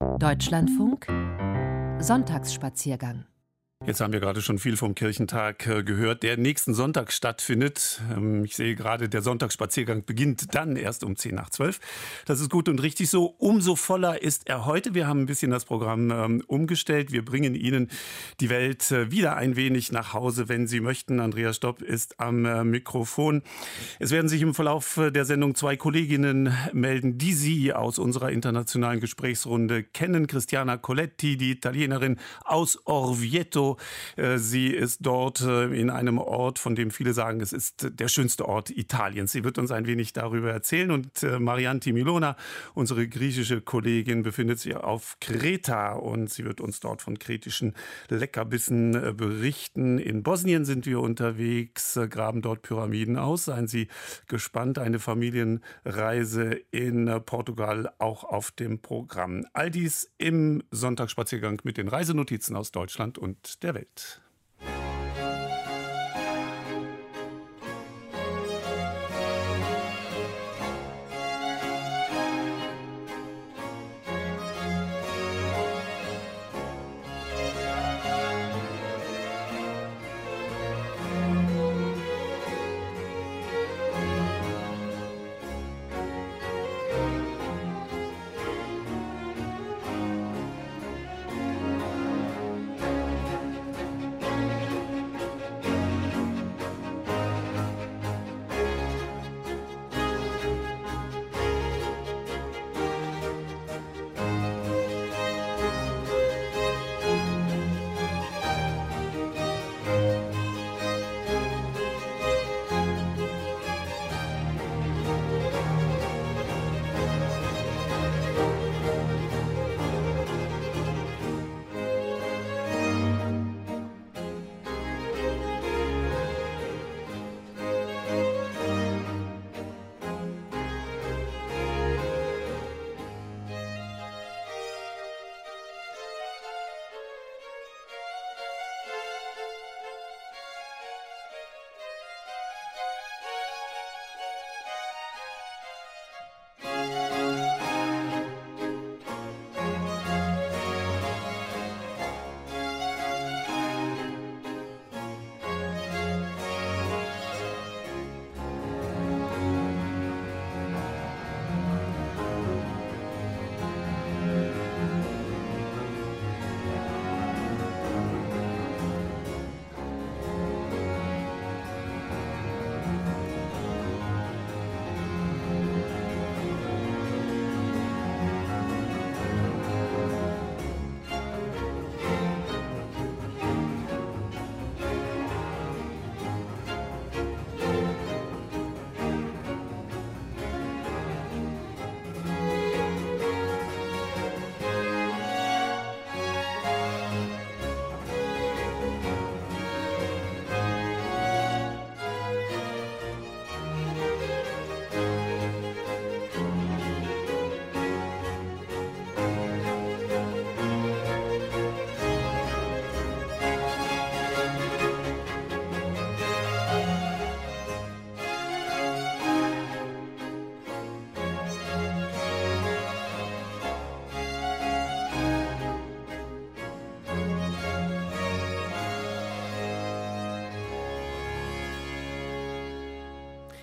Deutschlandfunk Sonntagsspaziergang Jetzt haben wir gerade schon viel vom Kirchentag äh, gehört, der nächsten Sonntag stattfindet. Ähm, ich sehe gerade, der Sonntagsspaziergang beginnt dann erst um 10 nach 12. Das ist gut und richtig so. Umso voller ist er heute. Wir haben ein bisschen das Programm ähm, umgestellt. Wir bringen Ihnen die Welt äh, wieder ein wenig nach Hause, wenn Sie möchten. Andreas Stopp ist am äh, Mikrofon. Es werden sich im Verlauf der Sendung zwei Kolleginnen melden, die Sie aus unserer internationalen Gesprächsrunde kennen. Christiana Coletti, die Italienerin aus Orvieto äh, sie ist dort äh, in einem Ort, von dem viele sagen, es ist der schönste Ort Italiens. Sie wird uns ein wenig darüber erzählen. Und äh, Marianti Milona, unsere griechische Kollegin, befindet sich auf Kreta und sie wird uns dort von kretischen Leckerbissen berichten. In Bosnien sind wir unterwegs, graben dort Pyramiden aus. Seien Sie gespannt, eine Familienreise in Portugal auch auf dem Programm. All dies im Sonntagsspaziergang mit den Reisenotizen aus Deutschland und der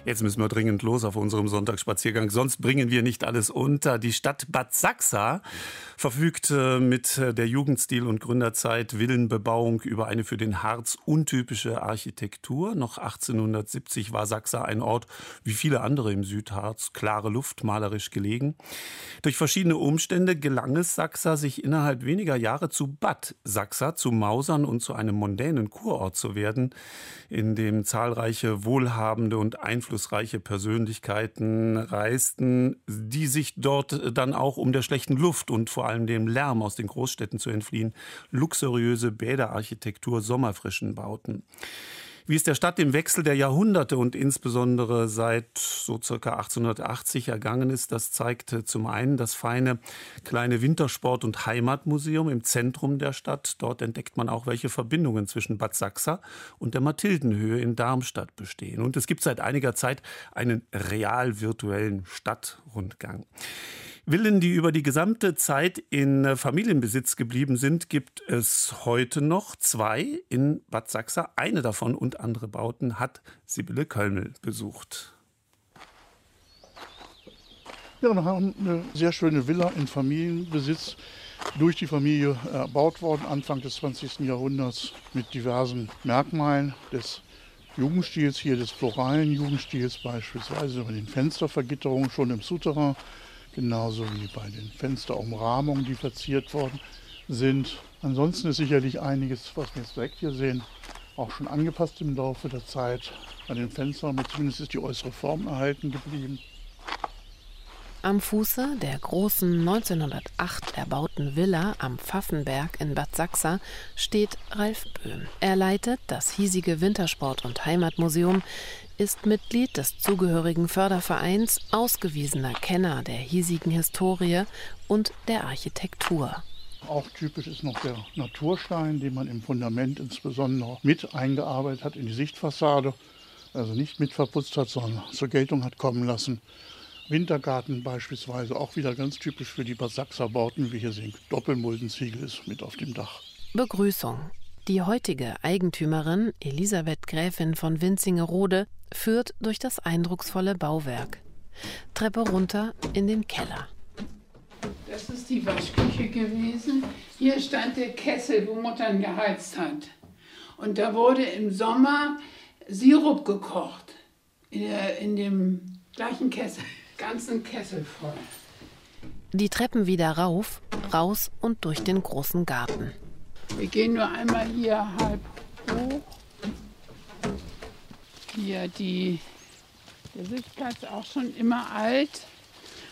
Jetzt müssen wir dringend los auf unserem Sonntagsspaziergang, sonst bringen wir nicht alles unter. Die Stadt Bad Sachsa verfügt äh, mit der Jugendstil- und Gründerzeit Villenbebauung über eine für den Harz untypische Architektur. Noch 1870 war Sachsa ein Ort wie viele andere im Südharz, klare Luft, malerisch gelegen. Durch verschiedene Umstände gelang es Sachsa, sich innerhalb weniger Jahre zu Bad Sachsa zu mausern und zu einem mondänen Kurort zu werden, in dem zahlreiche wohlhabende und einflussreiche Persönlichkeiten reisten, die sich dort dann auch um der schlechten Luft und vor allem dem Lärm aus den Großstädten zu entfliehen, luxuriöse Bäderarchitektur, Sommerfrischen bauten. Wie es der Stadt im Wechsel der Jahrhunderte und insbesondere seit so circa 1880 ergangen ist, das zeigte zum einen das feine kleine Wintersport- und Heimatmuseum im Zentrum der Stadt. Dort entdeckt man auch, welche Verbindungen zwischen Bad Sachsa und der Mathildenhöhe in Darmstadt bestehen. Und es gibt seit einiger Zeit einen real virtuellen Stadtrundgang. Villen, die über die gesamte Zeit in äh, Familienbesitz geblieben sind, gibt es heute noch zwei in Bad Sachsa. Eine davon und andere Bauten hat Sibylle Kölmel besucht. Ja, wir haben eine sehr schöne Villa in Familienbesitz durch die Familie erbaut worden, Anfang des 20. Jahrhunderts, mit diversen Merkmalen des Jugendstils, hier des floralen Jugendstils beispielsweise, bei den Fenstervergitterungen schon im Souterrain, genauso wie bei den Fensterumrahmungen, die verziert worden sind. Ansonsten ist sicherlich einiges, was wir jetzt direkt hier sehen, auch schon angepasst im Laufe der Zeit. An den Fenstern, zumindest ist die äußere Form erhalten geblieben. Am Fuße der großen 1908 erbauten Villa am Pfaffenberg in Bad Sachsa steht Ralf Böhm. Er leitet das hiesige Wintersport- und Heimatmuseum, ist Mitglied des zugehörigen Fördervereins, ausgewiesener Kenner der hiesigen Historie und der Architektur. Auch typisch ist noch der Naturstein, den man im Fundament insbesondere mit eingearbeitet hat in die Sichtfassade. Also nicht mit verputzt hat, sondern zur Geltung hat kommen lassen. Wintergarten beispielsweise, auch wieder ganz typisch für die Bad Sachser Bauten, wie hier sehen. Doppelmuldenziegel ist mit auf dem Dach. Begrüßung. Die heutige Eigentümerin, Elisabeth Gräfin von Winzingerode, führt durch das eindrucksvolle Bauwerk. Treppe runter in den Keller. Das ist die Waschküche gewesen. Hier stand der Kessel, wo Muttern geheizt hat. Und da wurde im Sommer Sirup gekocht. In, in dem gleichen Kessel ganzen Kessel voll. Die Treppen wieder rauf, raus und durch den großen Garten. Wir gehen nur einmal hier halb hoch. Hier die, der Sitzplatz auch schon immer alt.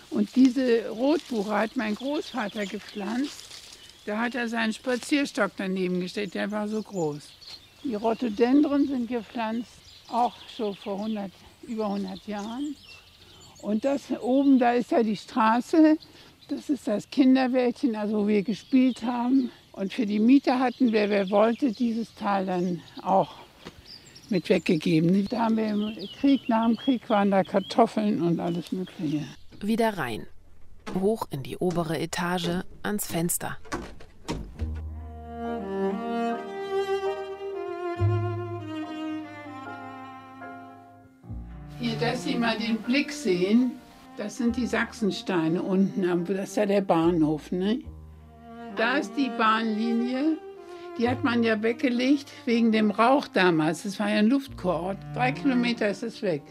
Und diese Rotbuche hat mein Großvater gepflanzt. Da hat er seinen Spazierstock daneben gestellt, der war so groß. Die Rhododendron sind gepflanzt, auch schon vor 100, über 100 Jahren. Und das oben, da ist ja die Straße. Das ist das Kinderwäldchen, also wo wir gespielt haben. Und für die Mieter hatten wir, wer wollte, dieses Tal dann auch mit weggegeben. Da haben wir im Krieg, nach dem Krieg waren da Kartoffeln und alles Mögliche. Wieder rein. Hoch in die obere Etage, ans Fenster. Dass Sie mal den Blick sehen, das sind die Sachsensteine unten, das ist ja der Bahnhof. Ne? Da ist die Bahnlinie, die hat man ja weggelegt wegen dem Rauch damals. Das war ja ein Luftkurort. Drei Kilometer ist es weg.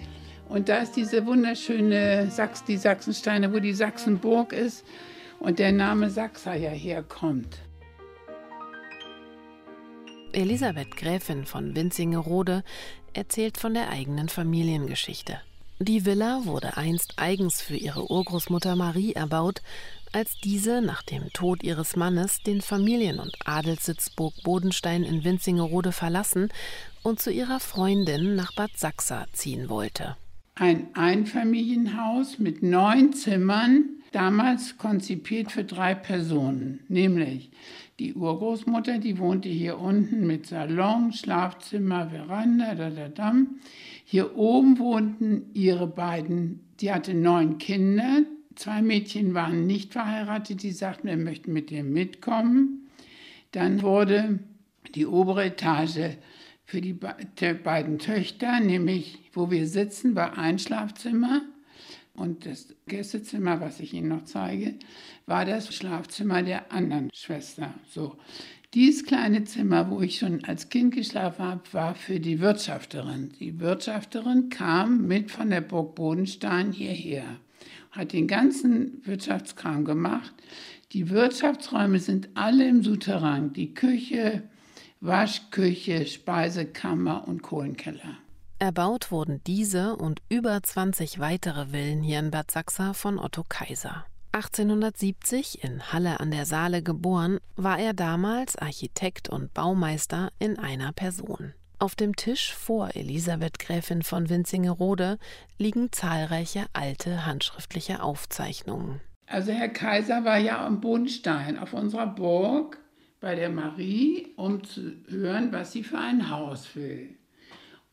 Und da ist diese wunderschöne Sachs, die Sachsensteine, wo die Sachsenburg ist und der Name Sachsa ja herkommt. Elisabeth Gräfin von Winzingerode erzählt von der eigenen Familiengeschichte. Die Villa wurde einst eigens für ihre Urgroßmutter Marie erbaut, als diese nach dem Tod ihres Mannes den Familien- und Adelssitz Burg Bodenstein in Winzingerode verlassen und zu ihrer Freundin nach Bad Sachsa ziehen wollte. Ein Einfamilienhaus mit neun Zimmern, damals konzipiert für drei Personen, nämlich die Urgroßmutter, die wohnte hier unten mit Salon, Schlafzimmer, Veranda, da, da, da. Hier oben wohnten ihre beiden, die hatte neun Kinder. Zwei Mädchen waren nicht verheiratet, die sagten, wir möchten mit ihr mitkommen. Dann wurde die obere Etage für die beiden Töchter, nämlich wo wir sitzen, war ein Schlafzimmer und das Gästezimmer, was ich Ihnen noch zeige, war das Schlafzimmer der anderen Schwester. So. Dieses kleine Zimmer, wo ich schon als Kind geschlafen habe, war für die Wirtschafterin. Die Wirtschafterin kam mit von der Burg Bodenstein hierher, hat den ganzen Wirtschaftskram gemacht. Die Wirtschaftsräume sind alle im Souterrain. Die Küche, Waschküche, Speisekammer und Kohlenkeller. Erbaut wurden diese und über 20 weitere Villen hier in Bad Sachsa von Otto Kaiser. 1870 in Halle an der Saale geboren, war er damals Architekt und Baumeister in einer Person. Auf dem Tisch vor Elisabeth Gräfin von Winzingerode liegen zahlreiche alte handschriftliche Aufzeichnungen. Also Herr Kaiser war ja am Bodenstein auf unserer Burg bei der Marie, um zu hören, was sie für ein Haus will.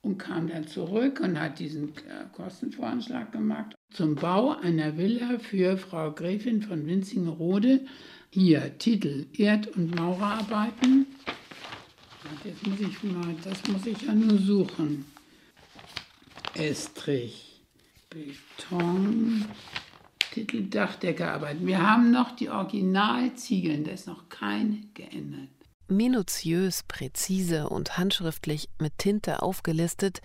Und kam dann zurück und hat diesen äh, Kostenvoranschlag gemacht zum Bau einer Villa für Frau Gräfin von Winzingerode. Hier Titel Erd- und Maurerarbeiten. Jetzt muss ich mal, das muss ich ja nur suchen. Estrich, Beton, Titel Dachdeckerarbeit. Wir haben noch die Originalziegeln, da ist noch keine geändert. Minutiös, präzise und handschriftlich mit Tinte aufgelistet,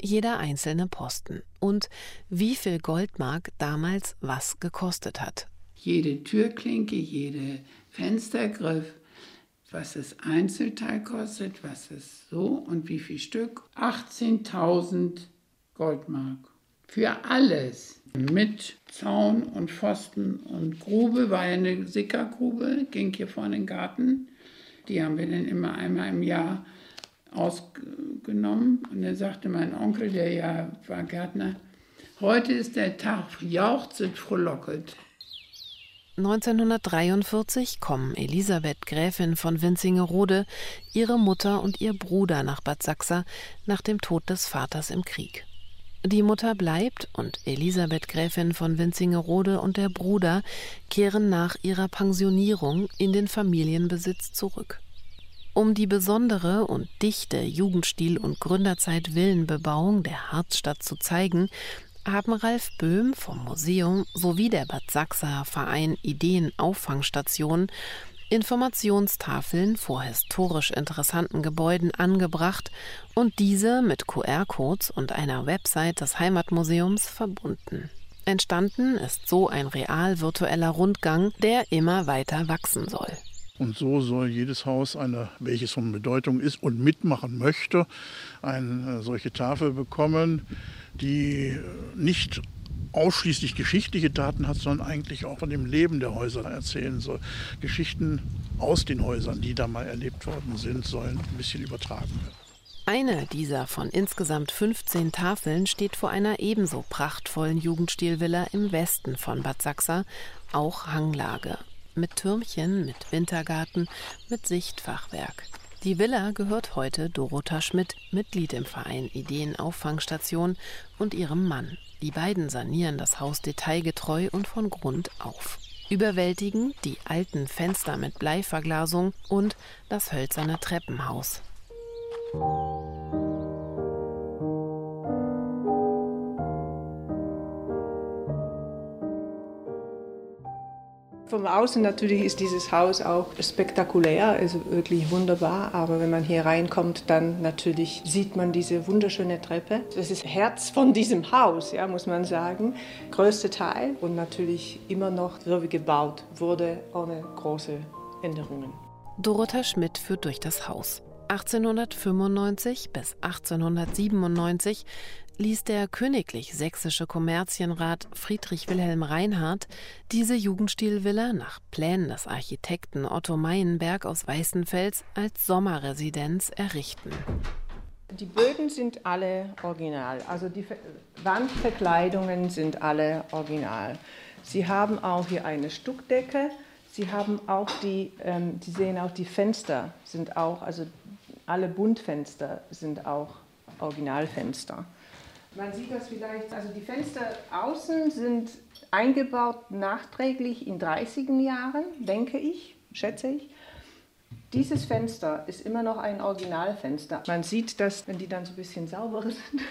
jeder einzelne Posten und wie viel Goldmark damals was gekostet hat. Jede Türklinke, jede Fenstergriff, was das Einzelteil kostet, was es so und wie viel Stück. 18.000 Goldmark. Für alles. Mit Zaun und Pfosten und Grube, war ja eine Sickergrube, ging hier vorne in den Garten. Die haben wir dann immer einmal im Jahr ausgenommen. Und dann sagte mein Onkel, der ja war Gärtner, heute ist der Tag, jauchzet, frohlocket. 1943 kommen Elisabeth Gräfin von Winzingerode, ihre Mutter und ihr Bruder nach Bad Sachsa nach dem Tod des Vaters im Krieg. Die Mutter bleibt und Elisabeth Gräfin von Winzingerode und der Bruder kehren nach ihrer Pensionierung in den Familienbesitz zurück. Um die besondere und dichte Jugendstil- und Gründerzeit-Villenbebauung der Harzstadt zu zeigen, haben Ralf Böhm vom Museum sowie der Bad Sachser Verein Ideen-Auffangstation Informationstafeln vor historisch interessanten Gebäuden angebracht und diese mit QR-Codes und einer Website des Heimatmuseums verbunden. Entstanden ist so ein real virtueller Rundgang, der immer weiter wachsen soll. Und so soll jedes Haus, eine, welches von Bedeutung ist und mitmachen möchte, eine solche Tafel bekommen, die nicht ausschließlich geschichtliche Daten hat, sondern eigentlich auch von dem Leben der Häuser erzählen soll. Geschichten aus den Häusern, die da mal erlebt worden sind, sollen ein bisschen übertragen werden. Eine dieser von insgesamt 15 Tafeln steht vor einer ebenso prachtvollen Jugendstilvilla im Westen von Bad Sachsa, auch Hanglage. Mit Türmchen, mit Wintergarten, mit Sichtfachwerk. Die Villa gehört heute Dorota Schmidt, Mitglied im Verein Ideenauffangstation, und ihrem Mann. Die beiden sanieren das Haus detailgetreu und von Grund auf. Überwältigen die alten Fenster mit Bleiverglasung und das hölzerne Treppenhaus. Vom Außen natürlich ist dieses Haus auch spektakulär, also wirklich wunderbar. Aber wenn man hier reinkommt, dann natürlich sieht man diese wunderschöne Treppe. Das ist Herz von diesem Haus, ja, muss man sagen. Größte Teil und natürlich immer noch so wie gebaut wurde, ohne große Änderungen. Dorothea Schmidt führt durch das Haus. 1895 bis 1897 ließ der königlich sächsische Kommerzienrat Friedrich Wilhelm Reinhardt diese Jugendstilvilla nach Plänen des Architekten Otto Meienberg aus Weißenfels als Sommerresidenz errichten. Die Böden sind alle original, also die Wandverkleidungen sind alle original. Sie haben auch hier eine Stuckdecke. Sie haben auch die, ähm, Sie sehen auch die Fenster sind auch, also alle Buntfenster sind auch Originalfenster. Man sieht das vielleicht, also die Fenster außen sind eingebaut nachträglich in 30 Jahren, denke ich, schätze ich. Dieses Fenster ist immer noch ein Originalfenster. Man sieht das, wenn die dann so ein bisschen sauber sind,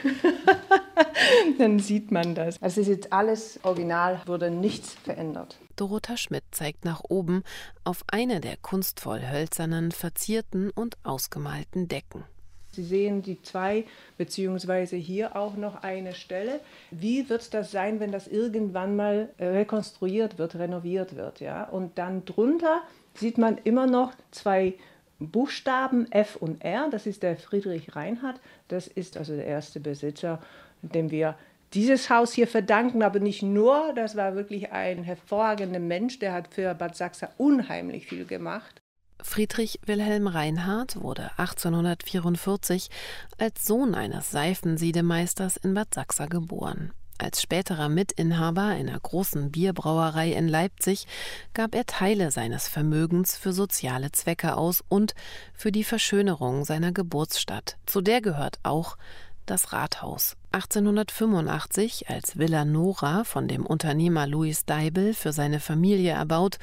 dann sieht man das. Also es ist jetzt alles original, wurde nichts verändert. Dorota Schmidt zeigt nach oben auf eine der kunstvoll hölzernen, verzierten und ausgemalten Decken. Sie sehen die zwei, beziehungsweise hier auch noch eine Stelle. Wie wird das sein, wenn das irgendwann mal rekonstruiert wird, renoviert wird? Ja? Und dann drunter sieht man immer noch zwei Buchstaben F und R. Das ist der Friedrich Reinhardt. Das ist also der erste Besitzer, dem wir dieses Haus hier verdanken, aber nicht nur. Das war wirklich ein hervorragender Mensch, der hat für Bad Sachsa unheimlich viel gemacht. Friedrich Wilhelm Reinhardt wurde 1844 als Sohn eines Seifensiedemeisters in Bad Sachsa geboren. Als späterer Mitinhaber einer großen Bierbrauerei in Leipzig gab er Teile seines Vermögens für soziale Zwecke aus und für die Verschönerung seiner Geburtsstadt. Zu der gehört auch das Rathaus. 1885 als Villa Nora von dem Unternehmer Louis Deibel für seine Familie erbaut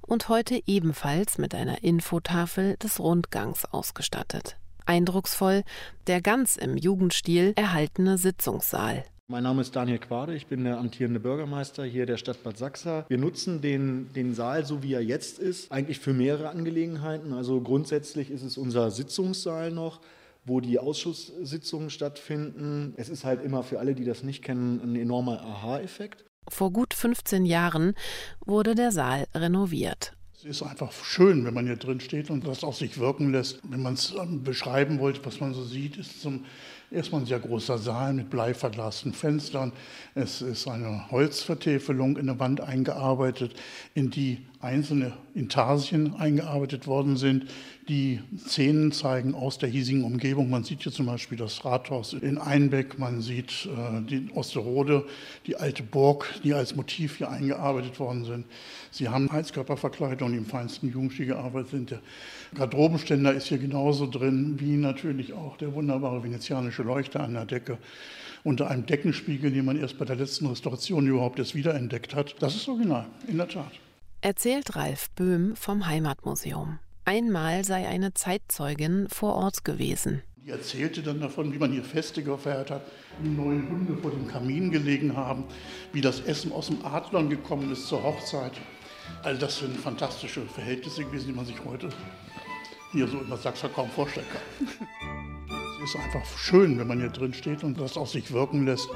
und heute ebenfalls mit einer Infotafel des Rundgangs ausgestattet. Eindrucksvoll der ganz im Jugendstil erhaltene Sitzungssaal. Mein Name ist Daniel Quade, ich bin der amtierende Bürgermeister hier der Stadt Bad Sachsa. Wir nutzen den, den Saal, so wie er jetzt ist, eigentlich für mehrere Angelegenheiten. Also grundsätzlich ist es unser Sitzungssaal noch wo die Ausschusssitzungen stattfinden. Es ist halt immer für alle, die das nicht kennen, ein enormer Aha-Effekt. Vor gut 15 Jahren wurde der Saal renoviert. Es ist einfach schön, wenn man hier drin steht und das auf sich wirken lässt. Wenn man es ähm, beschreiben wollte, was man so sieht, ist zum erstmal ein sehr großer Saal mit bleiverglasten Fenstern. Es ist eine Holzvertäfelung in der Wand eingearbeitet, in die einzelne Intarsien eingearbeitet worden sind, die Szenen zeigen aus der hiesigen Umgebung. Man sieht hier zum Beispiel das Rathaus in Einbeck, man sieht äh, die Osterode, die alte Burg, die als Motiv hier eingearbeitet worden sind. Sie haben Heizkörperverkleidung, die im feinsten Jugendstil gearbeitet sind. Der Garderobenständer ist hier genauso drin, wie natürlich auch der wunderbare venezianische Leuchter an der Decke unter einem Deckenspiegel, den man erst bei der letzten Restauration überhaupt erst wiederentdeckt hat. Das ist original, in der Tat. Erzählt Ralf Böhm vom Heimatmuseum. Einmal sei eine Zeitzeugin vor Ort gewesen. Die erzählte dann davon, wie man hier Feste gefeiert hat, wie neun Hunde vor dem Kamin gelegen haben, wie das Essen aus dem Adlern gekommen ist zur Hochzeit. All das sind fantastische Verhältnisse gewesen, die man sich heute hier so in der Sachsen kaum vorstellen kann. es ist einfach schön, wenn man hier drin steht und das auf sich wirken lässt.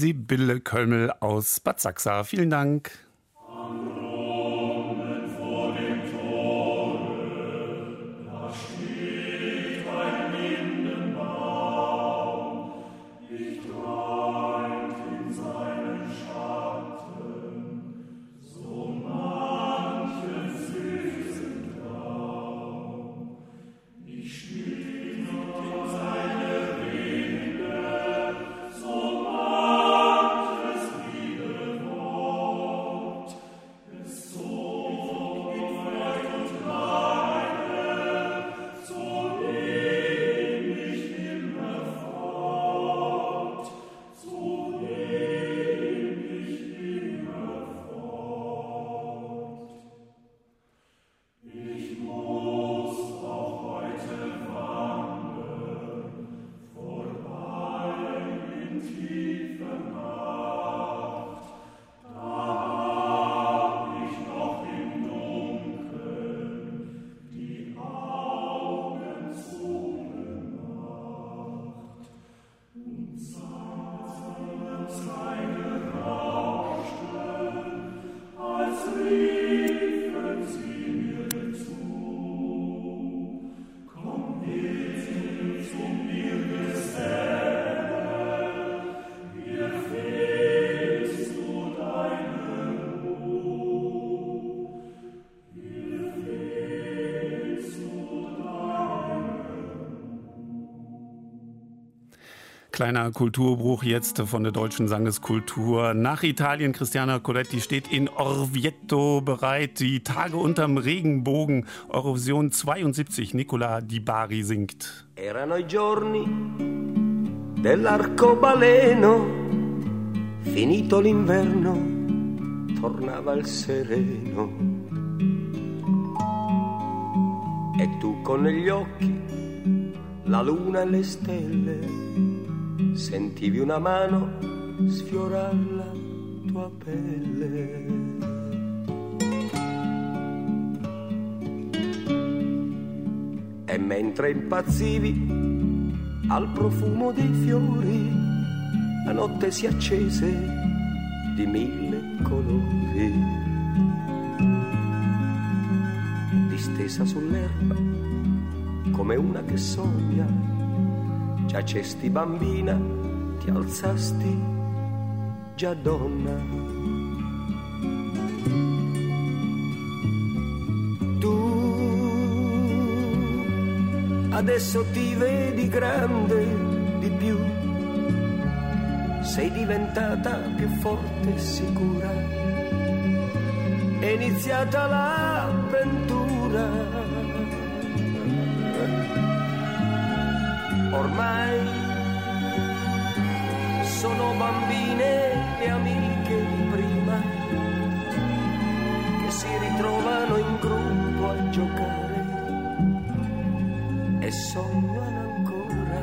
Sibylle Kölmel aus Bad Sachsa. Vielen Dank. Kleiner Kulturbruch jetzt von der deutschen Sangeskultur. Nach Italien, Cristiana Coletti steht in Orvieto bereit. Die Tage unterm Regenbogen, Eurovision 72, Nicola Di Bari singt. Erano i giorni dell'arcobaleno, finito l'inverno, tornava il sereno. E tu con negli occhi la luna e le stelle sentivi una mano sfiorar la tua pelle. E mentre impazzivi al profumo dei fiori, la notte si accese di mille colori. Di stesa sull'erba, come una che sogna. Giacesti bambina, ti alzasti già donna. Tu adesso ti vedi grande di più, sei diventata più forte e sicura, è iniziata l'avventura. Ormai sono bambine e amiche di prima che si ritrovano in gruppo a giocare e sognano ancora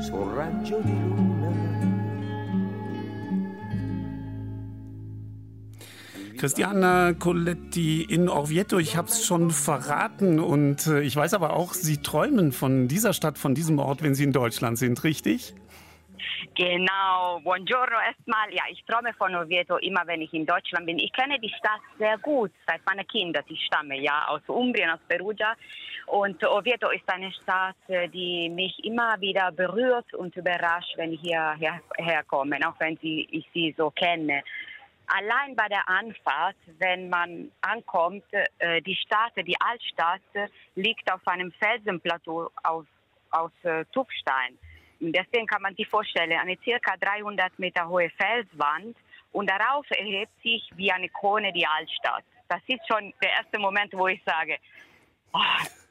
su un raggio di luna. Christiana Coletti in Orvieto, ich habe es schon verraten und äh, ich weiß aber auch, Sie träumen von dieser Stadt, von diesem Ort, wenn Sie in Deutschland sind, richtig? Genau, buongiorno erstmal. Ja, ich träume von Orvieto immer, wenn ich in Deutschland bin. Ich kenne die Stadt sehr gut seit meiner Kindheit. Ich stamme ja aus Umbrien, aus Perugia. Und Orvieto ist eine Stadt, die mich immer wieder berührt und überrascht, wenn ich hierher herkomme, auch wenn ich sie so kenne. Allein bei der Anfahrt, wenn man ankommt, äh, die Stadt, die Altstadt, liegt auf einem Felsenplateau aus, aus äh, Tuffstein. Deswegen kann man sich vorstellen, eine circa 300 Meter hohe Felswand und darauf erhebt sich wie eine Krone die Altstadt. Das ist schon der erste Moment, wo ich sage, oh,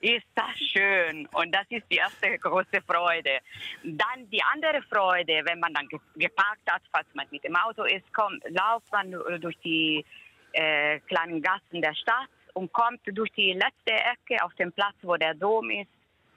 ist das schön. Und das ist die erste große Freude. Dann die andere Freude, wenn man dann geparkt hat, falls man mit dem Auto ist, kommt, lauft man durch die äh, kleinen Gassen der Stadt und kommt durch die letzte Ecke auf den Platz, wo der Dom ist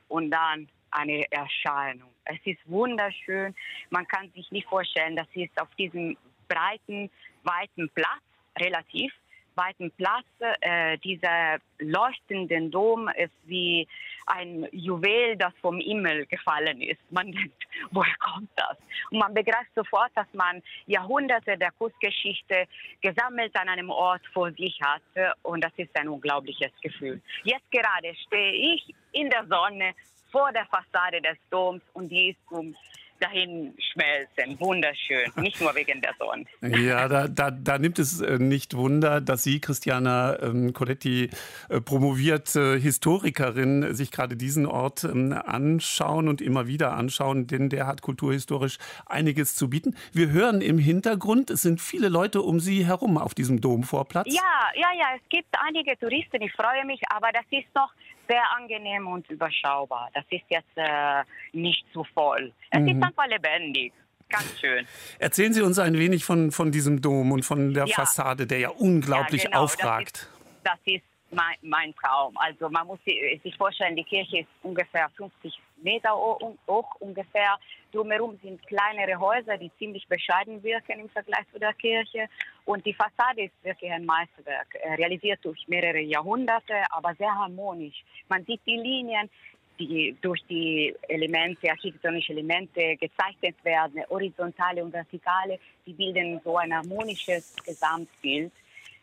und dann eine Erscheinung. Es ist wunderschön. Man kann sich nicht vorstellen, dass es auf diesem breiten, weiten Platz, relativ weiten Platz, äh, dieser leuchtende Dom ist wie ein Juwel, das vom Himmel gefallen ist. Man denkt, woher kommt das? Und man begreift sofort, dass man Jahrhunderte der Kunstgeschichte gesammelt an einem Ort vor sich hat. Und das ist ein unglaubliches Gefühl. Jetzt gerade stehe ich in der Sonne vor der Fassade des Doms und die ist zum dahin schmelzen. Wunderschön, nicht nur wegen der Sonne. Ja, da, da, da nimmt es äh, nicht Wunder, dass Sie, Christiana ähm, Coletti, äh, promovierte Historikerin, sich gerade diesen Ort ähm, anschauen und immer wieder anschauen, denn der hat kulturhistorisch einiges zu bieten. Wir hören im Hintergrund, es sind viele Leute um Sie herum auf diesem Domvorplatz. Ja, ja, ja, es gibt einige Touristen, ich freue mich, aber das ist noch sehr angenehm und überschaubar. Das ist jetzt äh, nicht zu voll. Es mhm. ist einfach lebendig. Ganz schön. Erzählen Sie uns ein wenig von, von diesem Dom und von der ja. Fassade, der ja unglaublich ja, genau. aufragt. Das ist, das ist mein, mein, Traum. Also man muss sich vorstellen, die Kirche ist ungefähr 50 Meter hoch ungefähr. Drumherum sind kleinere Häuser, die ziemlich bescheiden wirken im Vergleich zu der Kirche. Und die Fassade ist wirklich ein Meisterwerk, äh, realisiert durch mehrere Jahrhunderte, aber sehr harmonisch. Man sieht die Linien, die durch die Elemente, architektonische Elemente gezeichnet werden, horizontale und vertikale, die bilden so ein harmonisches Gesamtbild.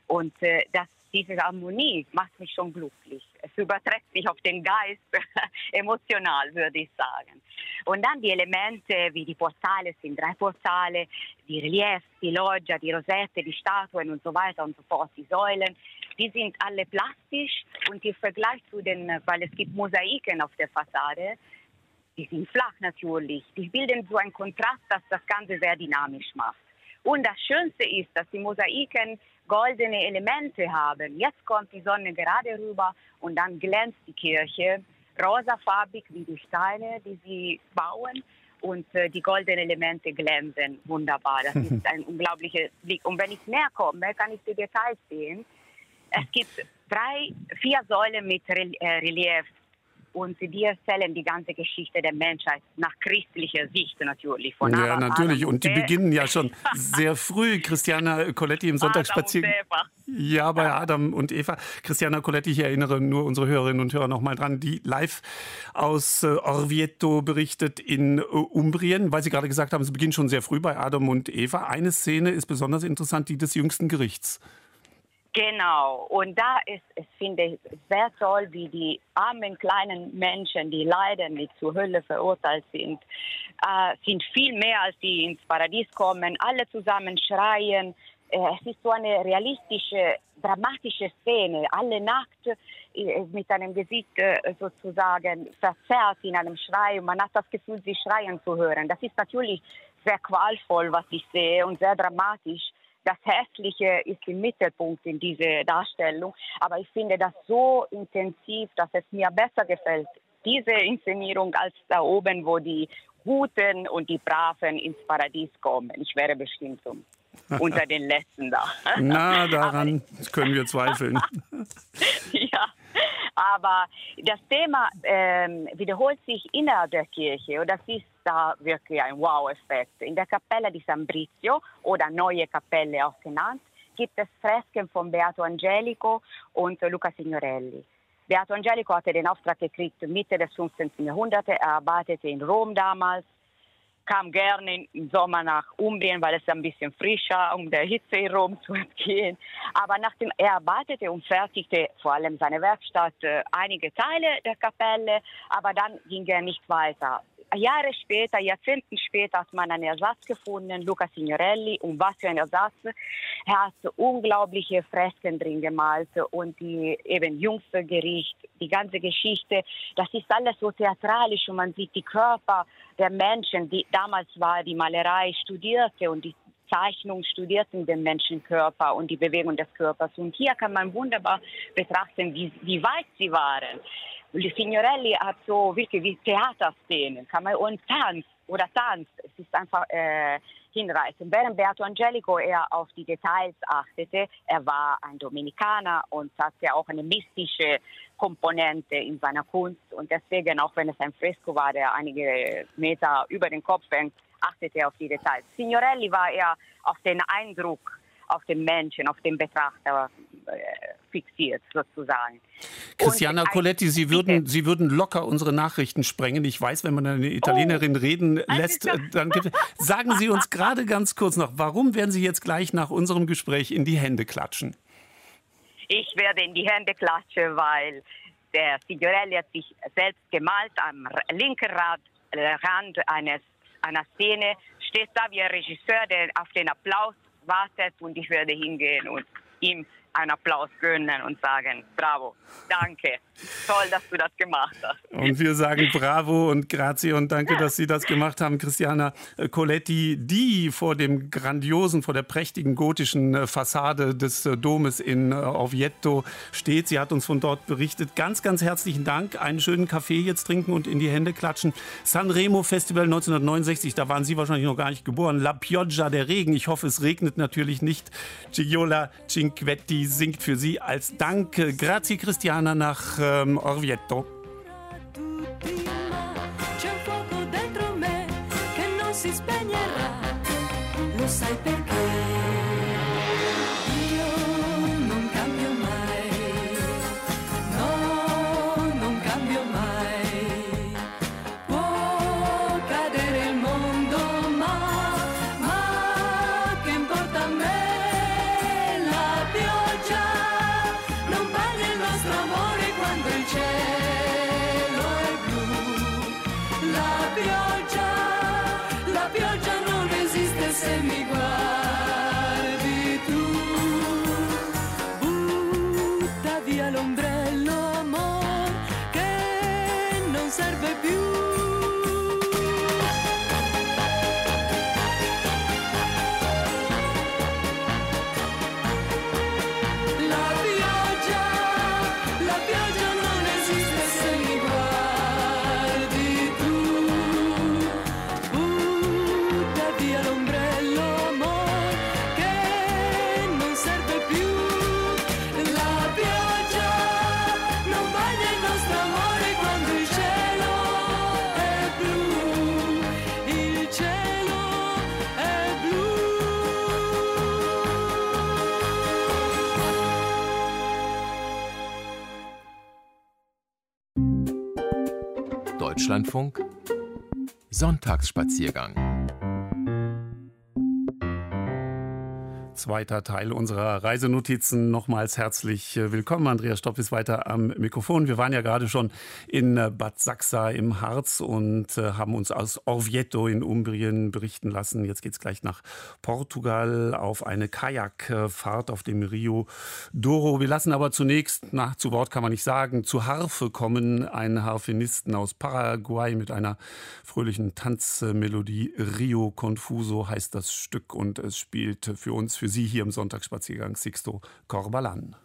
Und äh, das diese Harmonie macht mich schon glücklich. Es überträgt sich auf den Geist, emotional würde ich sagen. Und dann die Elemente wie die Portale, sind drei Portale, die Reliefs, die Loggia, die Rosette, die Statuen und so weiter und so fort, die Säulen, die sind alle plastisch und im Vergleich zu den, weil es gibt Mosaiken auf der Fassade, die sind flach natürlich, die bilden so einen Kontrast, das das Ganze sehr dynamisch macht. Und das Schönste ist, dass die Mosaiken goldene Elemente haben. Jetzt kommt die Sonne gerade rüber und dann glänzt die Kirche rosafarbig wie die Steine, die sie bauen. Und äh, die goldenen Elemente glänzen wunderbar. Das ist ein unglaubliches Blick. Und wenn ich näher komme, kann ich die Details sehen. Es gibt drei, vier Säulen mit äh, Reliefs und die erzählen die ganze Geschichte der Menschheit nach christlicher Sicht natürlich. Von ja, natürlich. Und die beginnen ja schon sehr früh. Christiana Coletti im Sonntagsspaziergang. Ja, bei Adam und Eva. Christiana Coletti, ich erinnere nur unsere Hörerinnen und Hörer noch mal dran, die live aus äh, Orvieto berichtet in äh, Umbrien, weil Sie gerade gesagt haben, es beginnt schon sehr früh bei Adam und Eva. Eine Szene ist besonders interessant, die des jüngsten Gerichts. Genau, und da ist es, finde ich, sehr toll, wie die armen kleinen Menschen, die leiden, die zur Hölle verurteilt sind, äh, sind viel mehr, als die ins Paradies kommen, alle zusammen schreien. Äh, es ist so eine realistische, dramatische Szene, alle nackt äh, mit einem Gesicht äh, sozusagen verzerrt in einem Schrei. Man hat das Gefühl, sie schreien zu hören. Das ist natürlich sehr qualvoll, was ich sehe und sehr dramatisch das Hässliche ist im Mittelpunkt in dieser Darstellung. Aber ich finde das so intensiv, dass es mir besser gefällt, diese Inszenierung, als da oben, wo die Guten und die Braven ins Paradies kommen. Ich wäre bestimmt so unter den Letzten da. Na, daran können wir zweifeln. ja. Aber das Thema ähm, wiederholt sich innerhalb der Kirche und das ist da wirklich ein Wow-Effekt. In der Kapelle di San Brizio oder Neue Kapelle auch genannt, gibt es Fresken von Beato Angelico und Luca Signorelli. Beato Angelico hatte den Auftrag gekriegt Mitte des 15. Jahrhunderts. Er arbeitete in Rom damals kam gerne im Sommer nach Umbrien, weil es ein bisschen frischer, um der Hitze in Rom zu entgehen. Aber nachdem er arbeitete und fertigte vor allem seine Werkstatt äh, einige Teile der Kapelle, aber dann ging er nicht weiter. Jahre später, Jahrzehnte später hat man einen Ersatz gefunden, Luca Signorelli. Und was für ein Ersatz? Er hat unglaubliche Fresken drin gemalt und die eben jüngste Gericht, die ganze Geschichte, das ist alles so theatralisch und man sieht die Körper der Menschen, die damals war die Malerei studierte und die Zeichnung studierten den Menschenkörper und die Bewegung des Körpers. Und hier kann man wunderbar betrachten, wie, wie weit sie waren. Signorelli hat so wirklich wie Theaterszenen, kann man und Tanz oder Tanz. Es ist einfach äh, hinreißend. Während Beato Angelico eher auf die Details achtete, er war ein Dominikaner und hatte auch eine mystische Komponente in seiner Kunst und deswegen, auch wenn es ein Fresko war, der einige Meter über den Kopf hängt, achtete er auf die Details. Signorelli war eher auf den Eindruck auf den Menschen, auf den Betrachter äh, fixiert sozusagen. Christiana Coletti, Sie würden, Sie würden locker unsere Nachrichten sprengen. Ich weiß, wenn man eine Italienerin oh, reden lässt, äh, dann gibt Sagen Sie uns gerade ganz kurz noch, warum werden Sie jetzt gleich nach unserem Gespräch in die Hände klatschen? Ich werde in die Hände klatschen, weil der Signorelli hat sich selbst gemalt am linken Rad, äh, Rand eines, einer Szene, steht da wie ein Regisseur, der auf den Applaus wartet und ich werde hingehen und ihm einen Applaus gönnen und sagen, bravo, danke, toll, dass du das gemacht hast. Und wir sagen bravo und grazie und danke, dass Sie das gemacht haben, Christiana Coletti, die vor dem grandiosen, vor der prächtigen gotischen äh, Fassade des äh, Domes in äh, Oviedo steht. Sie hat uns von dort berichtet. Ganz, ganz herzlichen Dank. Einen schönen Kaffee jetzt trinken und in die Hände klatschen. Sanremo Festival 1969, da waren Sie wahrscheinlich noch gar nicht geboren. La Pioggia, der Regen. Ich hoffe, es regnet natürlich nicht. Giola Cinquetti singt für Sie als Dank. Grazie Christiana nach ähm, Orvieto. sai perché Deutschlandfunk. Sonntagsspaziergang Zweiter Teil unserer Reisenotizen. Nochmals herzlich äh, willkommen. Andreas Stopp ist weiter am Mikrofon. Wir waren ja gerade schon in äh, Bad Sachsa im Harz und äh, haben uns aus Orvieto in Umbrien berichten lassen. Jetzt geht es gleich nach Portugal auf eine Kajakfahrt auf dem Rio Douro. Wir lassen aber zunächst, na, zu Wort kann man nicht sagen, zu Harfe kommen. Einen Harfenisten aus Paraguay mit einer fröhlichen Tanzmelodie. Rio Confuso heißt das Stück und es spielt für uns für Sie hier im Sonntagsspaziergang Sixto Corbalan.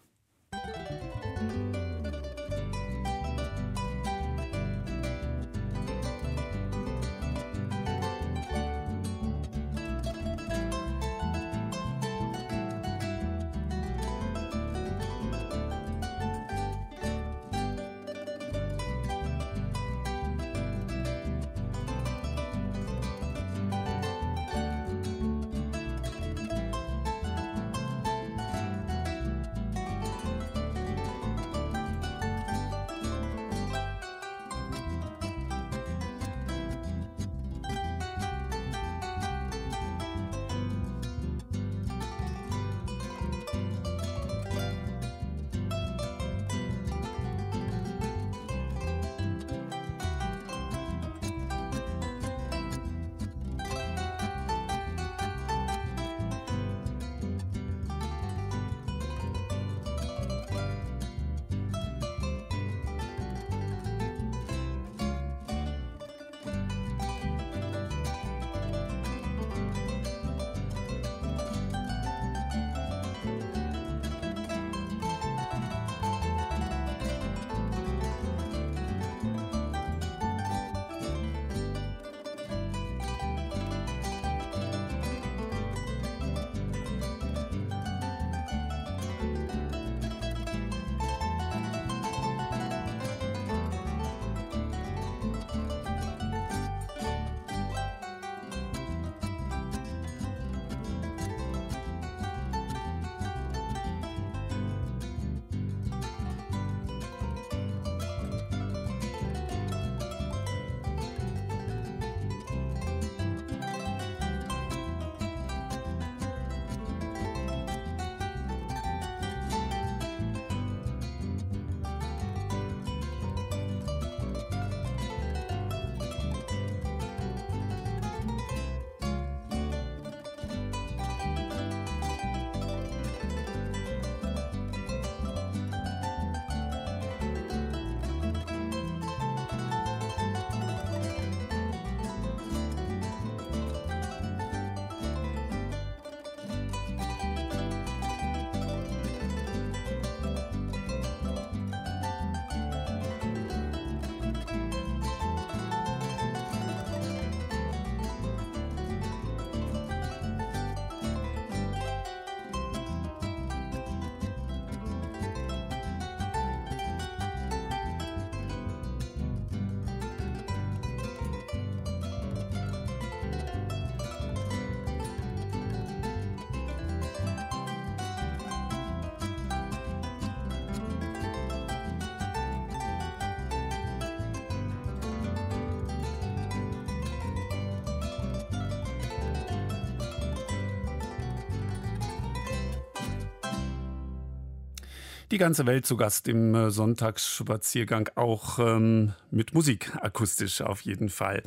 Die ganze Welt zu Gast im äh, Sonntagsspaziergang, auch ähm, mit Musik akustisch auf jeden Fall.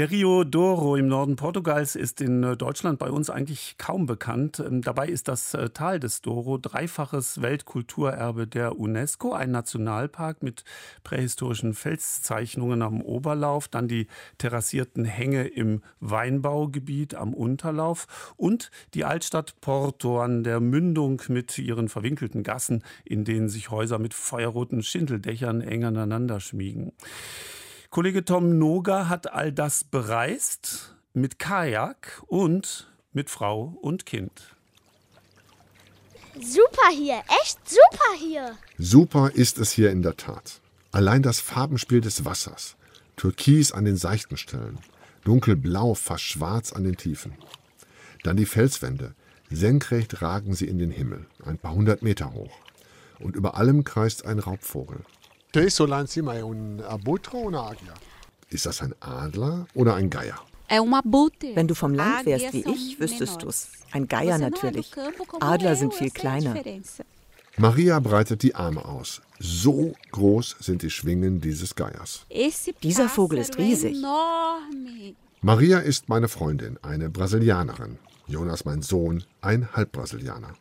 Der Rio Douro im Norden Portugals ist in äh, Deutschland bei uns eigentlich kaum bekannt. Ähm, dabei ist das äh, Tal des Douro dreifaches Weltkulturerbe der UNESCO, ein Nationalpark mit prähistorischen Felszeichnungen am Oberlauf, dann die terrassierten Hänge im Weinbaugebiet am Unterlauf und die Altstadt Porto an der Mündung mit ihren verwinkelten Gassen, in denen sich Häuser mit feuerroten Schindeldächern eng aneinander schmiegen. Kollege Tom Noga hat all das bereist mit Kajak und mit Frau und Kind. Super hier, echt super hier. Super ist es hier in der Tat. Allein das Farbenspiel des Wassers. Türkis an den seichten Stellen, dunkelblau, fast schwarz an den Tiefen. Dann die Felswände. Senkrecht ragen sie in den Himmel, ein paar hundert Meter hoch. Und über allem kreist ein Raubvogel. Abutre? Ist das ein Adler oder ein Geier? Wenn du vom Land wärst wie ich, wüsstest du's. Ein Geier natürlich. Adler sind viel kleiner. Maria breitet die Arme aus. So groß sind die Schwingen dieses Geiers. Dieser Vogel ist riesig. Maria ist meine Freundin, eine Brasilianerin. Jonas, mein Sohn, ein Halbbrasilianer.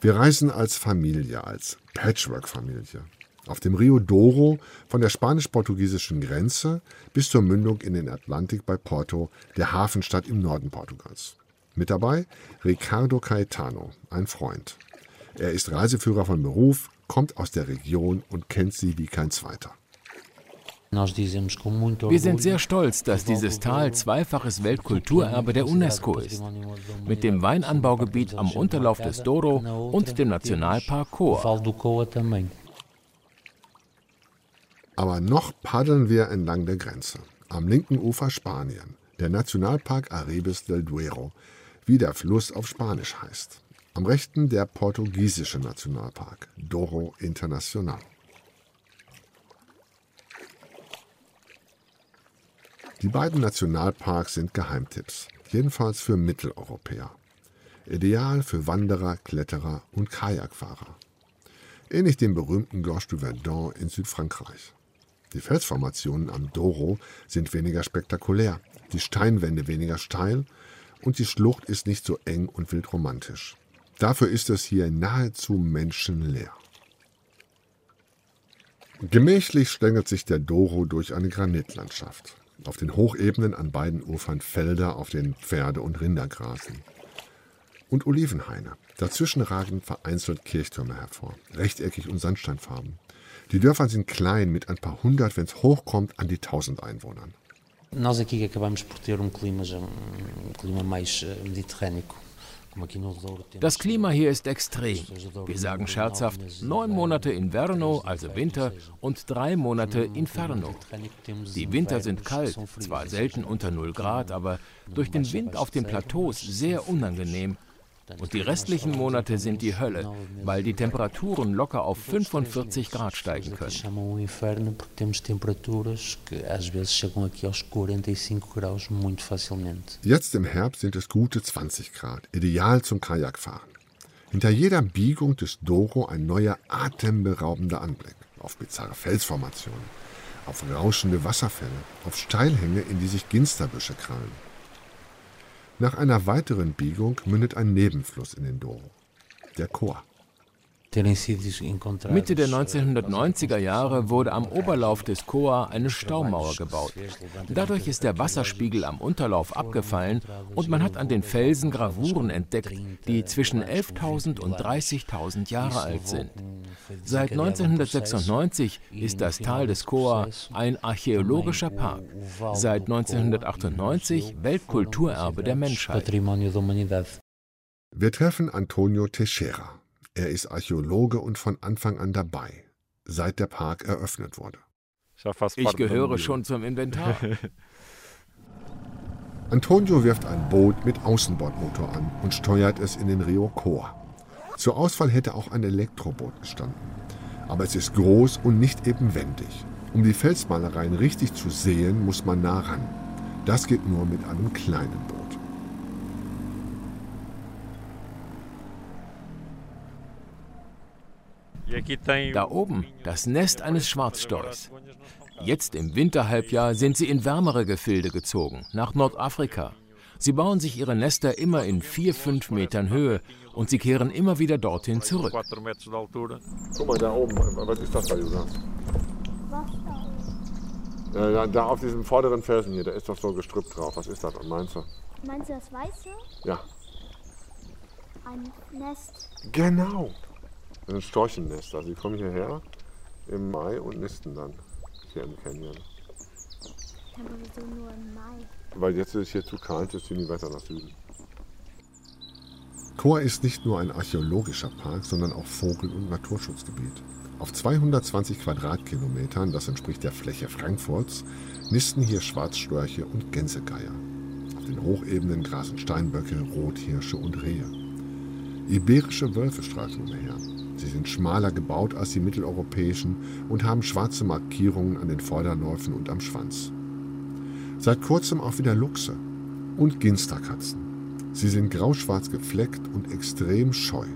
Wir reisen als Familie, als Patchwork-Familie. Auf dem Rio Douro von der spanisch-portugiesischen Grenze bis zur Mündung in den Atlantik bei Porto, der Hafenstadt im Norden Portugals. Mit dabei Ricardo Caetano, ein Freund. Er ist Reiseführer von Beruf, kommt aus der Region und kennt sie wie kein zweiter. Wir sind sehr stolz, dass dieses Tal zweifaches Weltkulturerbe der UNESCO ist. Mit dem Weinanbaugebiet am Unterlauf des Douro und dem Nationalpark Coa. Aber noch paddeln wir entlang der Grenze. Am linken Ufer Spanien, der Nationalpark Arebes del Duero, wie der Fluss auf Spanisch heißt. Am rechten der portugiesische Nationalpark, Douro Internacional. Die beiden Nationalparks sind Geheimtipps, jedenfalls für Mitteleuropäer. Ideal für Wanderer, Kletterer und Kajakfahrer. Ähnlich dem berühmten Gorge du Verdun in Südfrankreich. Die Felsformationen am Douro sind weniger spektakulär, die Steinwände weniger steil und die Schlucht ist nicht so eng und wildromantisch. Dafür ist es hier nahezu menschenleer. Gemächlich schlängelt sich der Douro durch eine Granitlandschaft. Auf den Hochebenen an beiden Ufern Felder, auf denen Pferde und Rinder grasen. Und Olivenhaine. Dazwischen ragen vereinzelt Kirchtürme hervor, rechteckig und sandsteinfarben. Die Dörfer sind klein, mit ein paar hundert, wenn es hochkommt, an die tausend Einwohnern. Nós aqui acabamos por ter um clima, já, um clima mais eh, mediterrâneo. Das Klima hier ist extrem. Wir sagen scherzhaft, neun Monate Inverno, also Winter, und drei Monate Inferno. Die Winter sind kalt, zwar selten unter 0 Grad, aber durch den Wind auf den Plateaus sehr unangenehm und die restlichen Monate sind die Hölle, weil die Temperaturen locker auf 45 Grad steigen können. Jetzt im Herbst sind es gute 20 Grad, ideal zum Kajakfahren. Hinter jeder Biegung des Doro ein neuer atemberaubender Anblick auf bizarre Felsformationen, auf rauschende Wasserfälle, auf Steilhänge, in die sich Ginsterbüsche krallen. Nach einer weiteren Biegung mündet ein Nebenfluss in den Douro, der Chor. Mitte der 1990er Jahre wurde am Oberlauf des Koa eine Staumauer gebaut. Dadurch ist der Wasserspiegel am Unterlauf abgefallen und man hat an den Felsen Gravuren entdeckt, die zwischen 11.000 und 30.000 Jahre alt sind. Seit 1996 ist das Tal des Koa ein archäologischer Park. Seit 1998 Weltkulturerbe der Menschheit. Wir treffen Antonio Teixeira. Er ist Archäologe und von Anfang an dabei, seit der Park eröffnet wurde. Ich gehöre schon zum Inventar. Antonio wirft ein Boot mit Außenbordmotor an und steuert es in den Rio Coa. Zur Auswahl hätte auch ein Elektroboot gestanden. Aber es ist groß und nicht ebenwendig. Um die Felsmalereien richtig zu sehen, muss man nah ran. Das geht nur mit einem kleinen Boot. Da oben das Nest eines Schwarzstorchs. Jetzt im Winterhalbjahr sind sie in wärmere Gefilde gezogen, nach Nordafrika. Sie bauen sich ihre Nester immer in vier, fünf Metern Höhe und sie kehren immer wieder dorthin zurück. Guck mal, da oben, was ist das da, Jonas? Äh, da auf diesem vorderen Felsen hier, da ist doch so Gestrüpp drauf. Was ist das, meinst du? Meinst du das Weiße? Ja. Ein Nest. Genau. Das sind Storchennester. Sie kommen hierher im Mai und nisten dann hier im Canyon. Aber wieso nur im Mai? Weil jetzt ist es hier zu kalt, jetzt ziehen die weiter nach Süden. Chor ist nicht nur ein archäologischer Park, sondern auch Vogel- und Naturschutzgebiet. Auf 220 Quadratkilometern, das entspricht der Fläche Frankfurts, nisten hier Schwarzstörche und Gänsegeier. Auf den Hochebenen grasen Steinböcke, Rothirsche und Rehe. Iberische Wölfe streifen umher. Sie sind schmaler gebaut als die mitteleuropäischen und haben schwarze Markierungen an den Vorderläufen und am Schwanz. Seit kurzem auch wieder Luchse, und Ginsterkatzen. Sie sind grauschwarz gefleckt und extrem scheu.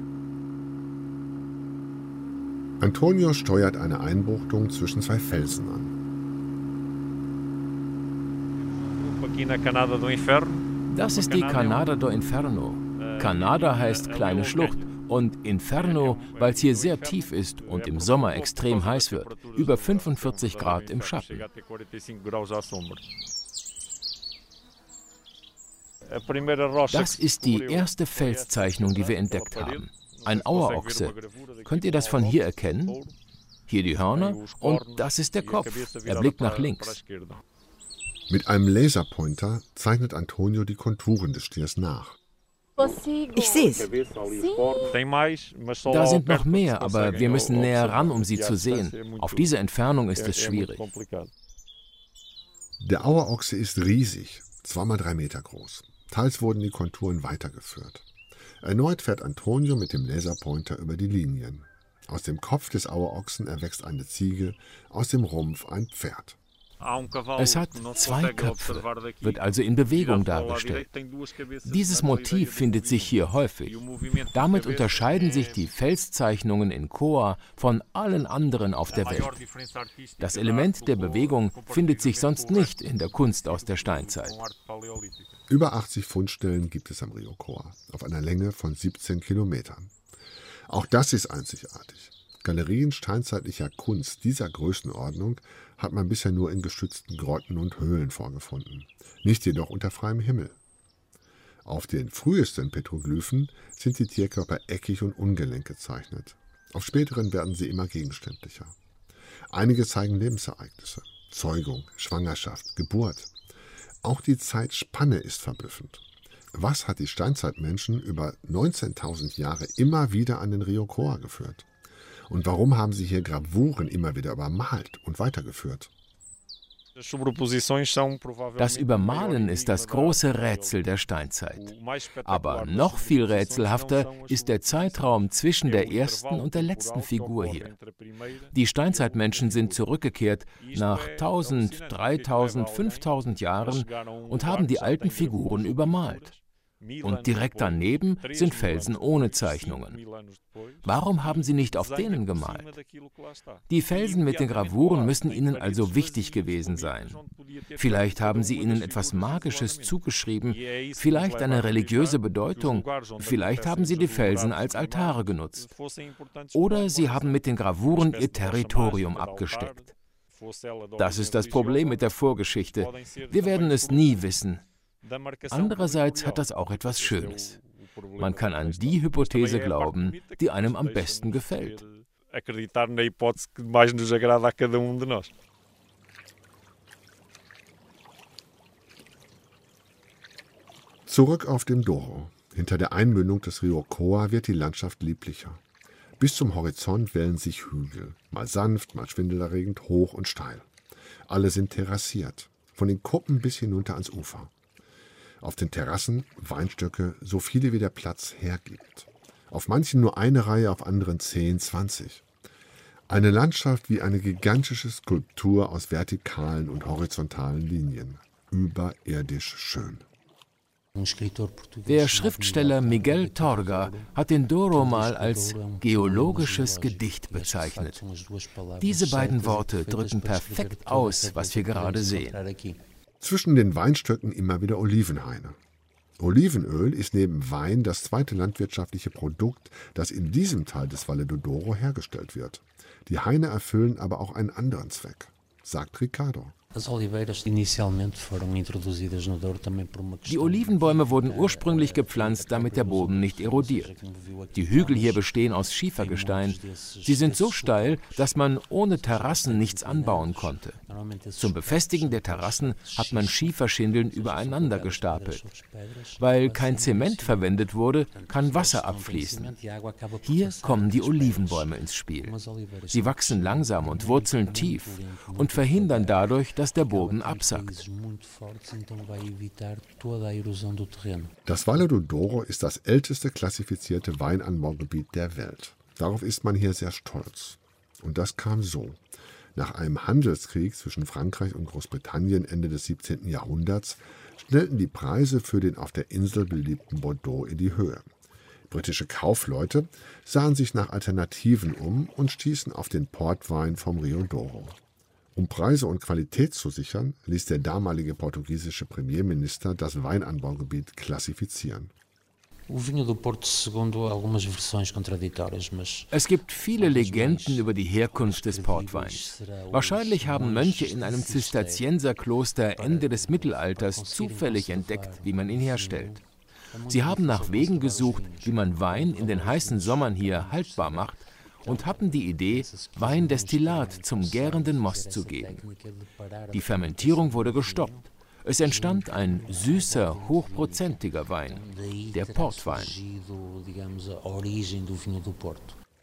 Antonio steuert eine Einbuchtung zwischen zwei Felsen an. Das ist die Canada do Inferno. Canada heißt kleine Schlucht und Inferno, weil es hier sehr tief ist und im Sommer extrem heiß wird, über 45 Grad im Schatten. Das ist die erste Felszeichnung, die wir entdeckt haben. Ein Auerochse. Könnt ihr das von hier erkennen? Hier die Hörner und das ist der Kopf. Er blickt nach links. Mit einem Laserpointer zeichnet Antonio die Konturen des Stiers nach. Ich sehe es. Da sind noch mehr, aber wir müssen näher ran, um sie zu sehen. Auf diese Entfernung ist es schwierig. Der Auerochse ist riesig, zweimal drei Meter groß. Teils wurden die Konturen weitergeführt. Erneut fährt Antonio mit dem Laserpointer über die Linien. Aus dem Kopf des Auerochsen erwächst eine Ziege, aus dem Rumpf ein Pferd. Es hat zwei Köpfe, wird also in Bewegung dargestellt. Dieses Motiv findet sich hier häufig. Damit unterscheiden sich die Felszeichnungen in Koa von allen anderen auf der Welt. Das Element der Bewegung findet sich sonst nicht in der Kunst aus der Steinzeit. Über 80 Fundstellen gibt es am Rio Koa, auf einer Länge von 17 Kilometern. Auch das ist einzigartig. Galerien steinzeitlicher Kunst dieser Größenordnung hat man bisher nur in geschützten Grotten und Höhlen vorgefunden, nicht jedoch unter freiem Himmel. Auf den frühesten Petroglyphen sind die Tierkörper eckig und ungelenk gezeichnet. Auf späteren werden sie immer gegenständlicher. Einige zeigen Lebensereignisse, Zeugung, Schwangerschaft, Geburt. Auch die Zeitspanne ist verblüffend. Was hat die Steinzeitmenschen über 19.000 Jahre immer wieder an den Rio Koa geführt? Und warum haben sie hier Gravuren immer wieder übermalt und weitergeführt? Das Übermalen ist das große Rätsel der Steinzeit. Aber noch viel rätselhafter ist der Zeitraum zwischen der ersten und der letzten Figur hier. Die Steinzeitmenschen sind zurückgekehrt nach 1000, 3000, 5000 Jahren und haben die alten Figuren übermalt. Und direkt daneben sind Felsen ohne Zeichnungen. Warum haben sie nicht auf denen gemalt? Die Felsen mit den Gravuren müssen ihnen also wichtig gewesen sein. Vielleicht haben sie ihnen etwas Magisches zugeschrieben, vielleicht eine religiöse Bedeutung, vielleicht haben sie die Felsen als Altare genutzt. Oder sie haben mit den Gravuren ihr Territorium abgesteckt. Das ist das Problem mit der Vorgeschichte. Wir werden es nie wissen. Andererseits hat das auch etwas Schönes. Man kann an die Hypothese glauben, die einem am besten gefällt. Zurück auf dem Douro. Hinter der Einmündung des Rio Koa wird die Landschaft lieblicher. Bis zum Horizont wellen sich Hügel, mal sanft, mal schwindelerregend, hoch und steil. Alle sind terrassiert, von den Kuppen bis hinunter ans Ufer. Auf den Terrassen Weinstöcke, so viele wie der Platz hergibt. Auf manchen nur eine Reihe, auf anderen 10, 20. Eine Landschaft wie eine gigantische Skulptur aus vertikalen und horizontalen Linien. Überirdisch schön. Der Schriftsteller Miguel Torga hat den Doro mal als geologisches Gedicht bezeichnet. Diese beiden Worte drücken perfekt aus, was wir gerade sehen. Zwischen den Weinstöcken immer wieder Olivenhaine. Olivenöl ist neben Wein das zweite landwirtschaftliche Produkt, das in diesem Teil des Valle do Douro hergestellt wird. Die Haine erfüllen aber auch einen anderen Zweck, sagt Ricardo. Die Olivenbäume wurden ursprünglich gepflanzt, damit der Boden nicht erodiert. Die Hügel hier bestehen aus Schiefergestein. Sie sind so steil, dass man ohne Terrassen nichts anbauen konnte. Zum Befestigen der Terrassen hat man Schieferschindeln übereinander gestapelt. Weil kein Zement verwendet wurde, kann Wasser abfließen. Hier kommen die Olivenbäume ins Spiel. Sie wachsen langsam und wurzeln tief und verhindern dadurch, dass der Boden absackt. Das Valle do ist das älteste klassifizierte Weinanbaugebiet der Welt. Darauf ist man hier sehr stolz. Und das kam so. Nach einem Handelskrieg zwischen Frankreich und Großbritannien Ende des 17. Jahrhunderts schnellten die Preise für den auf der Insel beliebten Bordeaux in die Höhe. Britische Kaufleute sahen sich nach Alternativen um und stießen auf den Portwein vom Rio Douro. Um Preise und Qualität zu sichern, ließ der damalige portugiesische Premierminister das Weinanbaugebiet klassifizieren. Es gibt viele Legenden über die Herkunft des Portweins. Wahrscheinlich haben Mönche in einem Zisterzienserkloster Ende des Mittelalters zufällig entdeckt, wie man ihn herstellt. Sie haben nach Wegen gesucht, wie man Wein in den heißen Sommern hier haltbar macht und hatten die Idee, Weindestillat zum gärenden Most zu geben. Die Fermentierung wurde gestoppt. Es entstand ein süßer, hochprozentiger Wein, der Portwein.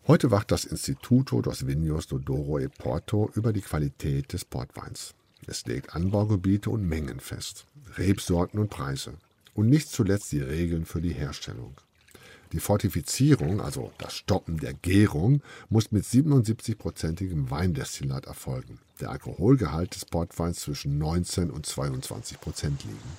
Heute wacht das Instituto dos Vinhos do Douro e Porto über die Qualität des Portweins. Es legt Anbaugebiete und Mengen fest, Rebsorten und Preise und nicht zuletzt die Regeln für die Herstellung. Die Fortifizierung, also das Stoppen der Gärung, muss mit 77-prozentigem Weindestillat erfolgen. Der Alkoholgehalt des Portweins zwischen 19 und 22 Prozent liegen.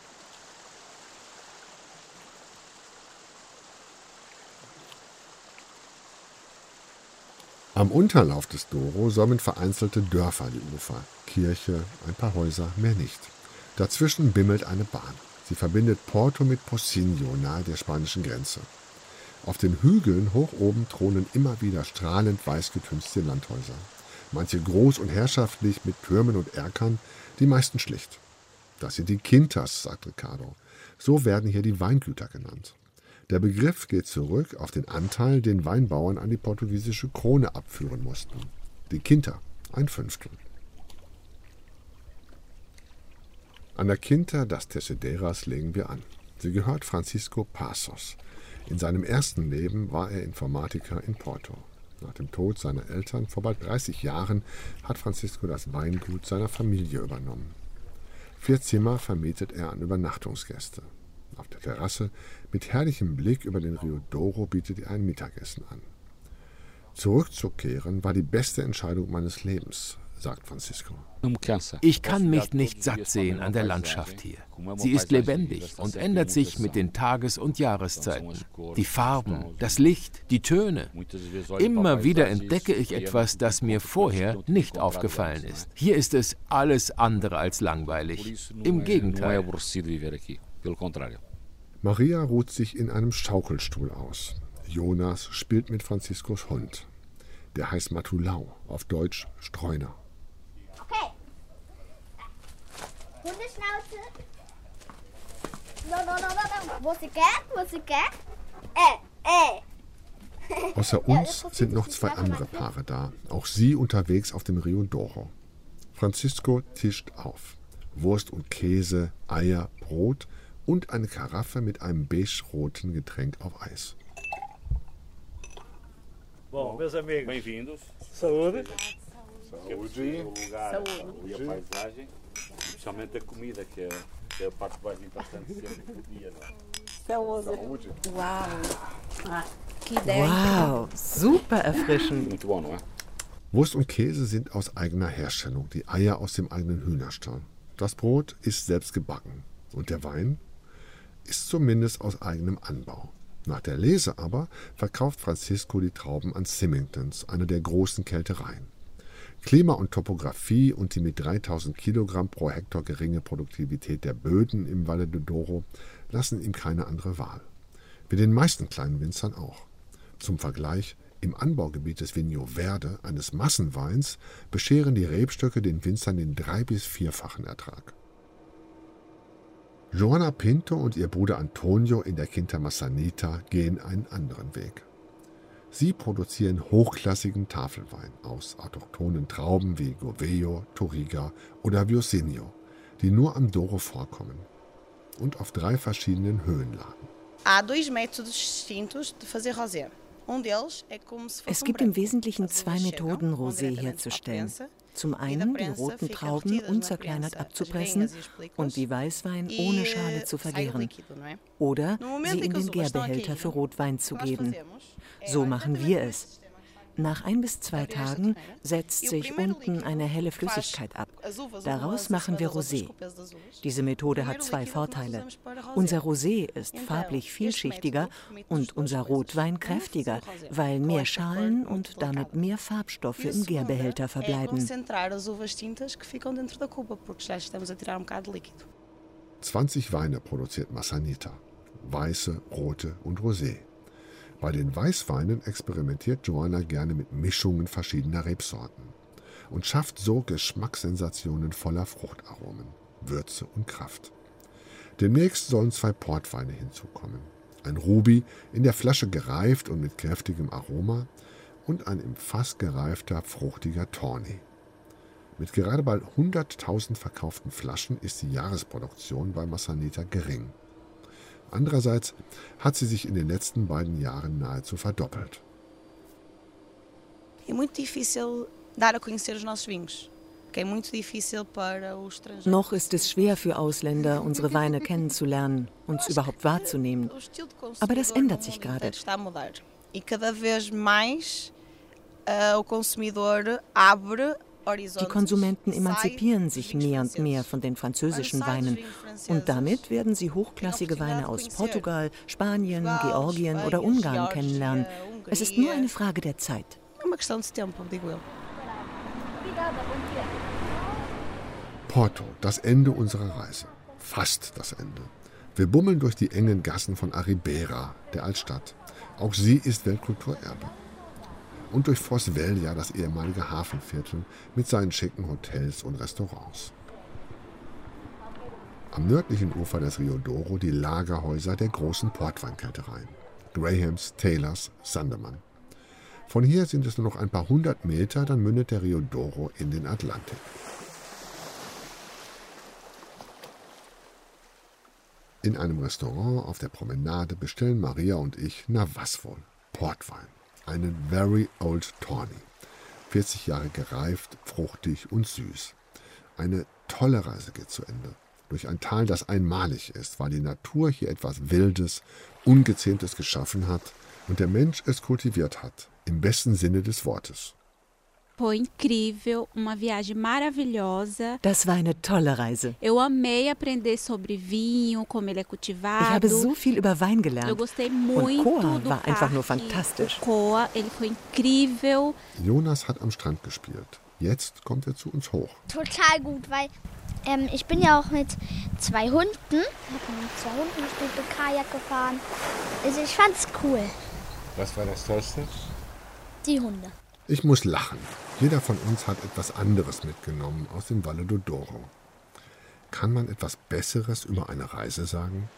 Am Unterlauf des Douro säumen vereinzelte Dörfer die Ufer, Kirche, ein paar Häuser, mehr nicht. Dazwischen bimmelt eine Bahn. Sie verbindet Porto mit Pocinho nahe der spanischen Grenze. Auf den Hügeln hoch oben thronen immer wieder strahlend weiß getünchte Landhäuser. Manche groß und herrschaftlich mit Türmen und Erkern, die meisten schlicht. Das sind die Quintas, sagt Ricardo. So werden hier die Weingüter genannt. Der Begriff geht zurück auf den Anteil, den Weinbauern an die portugiesische Krone abführen mussten. Die Quinta, ein Fünftel. An der Quinta das Tessederas legen wir an. Sie gehört Francisco Passos. In seinem ersten Leben war er Informatiker in Porto. Nach dem Tod seiner Eltern vor bald 30 Jahren hat Francisco das Weingut seiner Familie übernommen. Vier Zimmer vermietet er an Übernachtungsgäste. Auf der Terrasse mit herrlichem Blick über den Rio Douro bietet er ein Mittagessen an. Zurückzukehren war die beste Entscheidung meines Lebens, sagt Francisco. Ich kann mich nicht satt sehen an der Landschaft hier. Sie ist lebendig und ändert sich mit den Tages- und Jahreszeiten. Die Farben, das Licht, die Töne. Immer wieder entdecke ich etwas, das mir vorher nicht aufgefallen ist. Hier ist es alles andere als langweilig. Im Gegenteil. Maria ruht sich in einem Schaukelstuhl aus. Jonas spielt mit Franziskus Hund. Der heißt Matulau, auf Deutsch Streuner. Hundeschnauze. No, no, no, no, no. Você quer? Você quer? Äh, äh. Außer uns sind noch zwei andere Paare da, auch sie unterwegs auf dem Rio Douro. Francisco tischt auf. Wurst und Käse, Eier, Brot und eine Karaffe mit einem beige-roten Getränk auf Eis. Bom, meus amigos, bem-vindos. Saúde. Saúde. Saúde. E a paisagem. Principalmente a comida, que é, que é a parte mais importante sempre do dia. Não? Saúde. Wow. Ah, que ideia. Wow, super erfrischend. É? Wurst und Käse sind aus eigener Herstellung, die Eier aus dem eigenen Hühnerstall. Das Brot ist selbst gebacken und der Wein ist zumindest aus eigenem Anbau. Nach der Lese aber verkauft Francisco die Trauben an Symingtons, eine der großen Kältereien. Klima und Topographie und die mit 3000 Kilogramm pro Hektar geringe Produktivität der Böden im Valle de Douro lassen ihm keine andere Wahl. Wie den meisten kleinen Winzern auch. Zum Vergleich, im Anbaugebiet des Vigno Verde, eines Massenweins, bescheren die Rebstöcke den Winzern den drei- bis vierfachen Ertrag. Joana Pinto und ihr Bruder Antonio in der Quinta Massanita gehen einen anderen Weg. Sie produzieren hochklassigen Tafelwein aus autochthonen Trauben wie Govello, Touriga oder Viosinho, die nur am Douro vorkommen und auf drei verschiedenen Höhenlagen. Es gibt im. Wesentlichen zwei Methoden, Rosé herzustellen. Zum einen die roten Trauben unzerkleinert abzupressen und wie Weißwein ohne Schale zu vergären. Oder sie in den Gärbehälter für Rotwein zu geben. So machen wir es. Nach ein bis zwei Tagen setzt sich unten eine helle Flüssigkeit ab. Daraus machen wir Rosé. Diese Methode hat zwei Vorteile. Unser Rosé ist farblich vielschichtiger und unser Rotwein kräftiger, weil mehr Schalen und damit mehr Farbstoffe im Gärbehälter verbleiben. 20 Weine produziert Massanita. Weiße, rote und Rosé. Bei den Weißweinen experimentiert Joanna gerne mit Mischungen verschiedener Rebsorten und schafft so Geschmackssensationen voller Fruchtaromen, Würze und Kraft. Demnächst sollen zwei Portweine hinzukommen. Ein Ruby, in der Flasche gereift und mit kräftigem Aroma, und ein im Fass gereifter, fruchtiger Tawny. Mit gerade bei 100.000 verkauften Flaschen ist die Jahresproduktion bei Massanita gering. Andererseits hat sie sich in den letzten beiden Jahren nahezu verdoppelt. Noch ist es schwer für Ausländer, unsere Weine kennenzulernen, uns überhaupt wahrzunehmen. Aber das ändert sich gerade. E cada vez mais uh, o consumidor abre die Konsumenten emanzipieren sich mehr und mehr von den französischen Weinen und damit werden sie hochklassige Weine aus Portugal, Spanien, Georgien oder Ungarn kennenlernen. Es ist nur eine Frage der Zeit. Porto, das Ende unserer Reise. Fast das Ende. Wir bummeln durch die engen Gassen von Arribera, der Altstadt. Auch sie ist Weltkulturerbe und durch Foss Velja, das ehemalige Hafenviertel mit seinen schicken Hotels und Restaurants. Am nördlichen Ufer des Rio Douro die Lagerhäuser der großen Portweinkältereien. Grahams, Taylors, Sandemann. Von hier sind es nur noch ein paar hundert Meter, dann mündet der Rio Douro in den Atlantik. In einem Restaurant auf der Promenade bestellen Maria und ich, na was wohl, Portwein einen Very Old Tawny. 40 Jahre gereift, fruchtig und süß. Eine tolle Reise geht zu Ende. Durch ein Tal, das einmalig ist, weil die Natur hier etwas Wildes, Ungezähmtes geschaffen hat und der Mensch es kultiviert hat, im besten Sinne des Wortes. Foi incrível, uma viagem maravilhosa. Das war eine tolle Reise. Eu amei aprender sobre vinho, como ele é cultivado. Ich habe so viel über Wein gelernt. Eu gostei muito Und Koa do war einfach nur fantastisch. O Koa, ele foi incrível. Jonas hat am Strand gespielt. Jetzt kommt er zu uns hoch. Total gut, weil ähm, ich bin ja auch mit zwei Hunden. Ich habe mit zwei Hunden gespielt, bin Kajak gefahren. Also ich fand's cool. Was war das Tollste? Die Hunde. Ich muss lachen. Jeder von uns hat etwas anderes mitgenommen aus dem Valle do Douro. Kann man etwas Besseres über eine Reise sagen?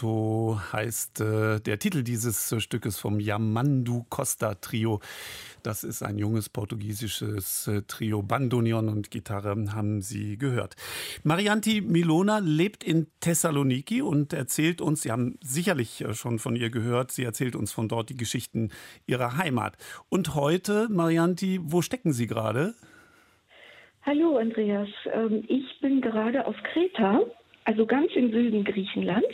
Porto heißt äh, der Titel dieses äh, Stückes vom Yamandu Costa Trio. Das ist ein junges portugiesisches äh, Trio. Bandonion und Gitarre haben Sie gehört. Marianti Milona lebt in Thessaloniki und erzählt uns, Sie haben sicherlich äh, schon von ihr gehört, sie erzählt uns von dort die Geschichten ihrer Heimat. Und heute, Marianti, wo stecken Sie gerade? Hallo Andreas, ähm, ich bin gerade auf Kreta also ganz im Süden Griechenlands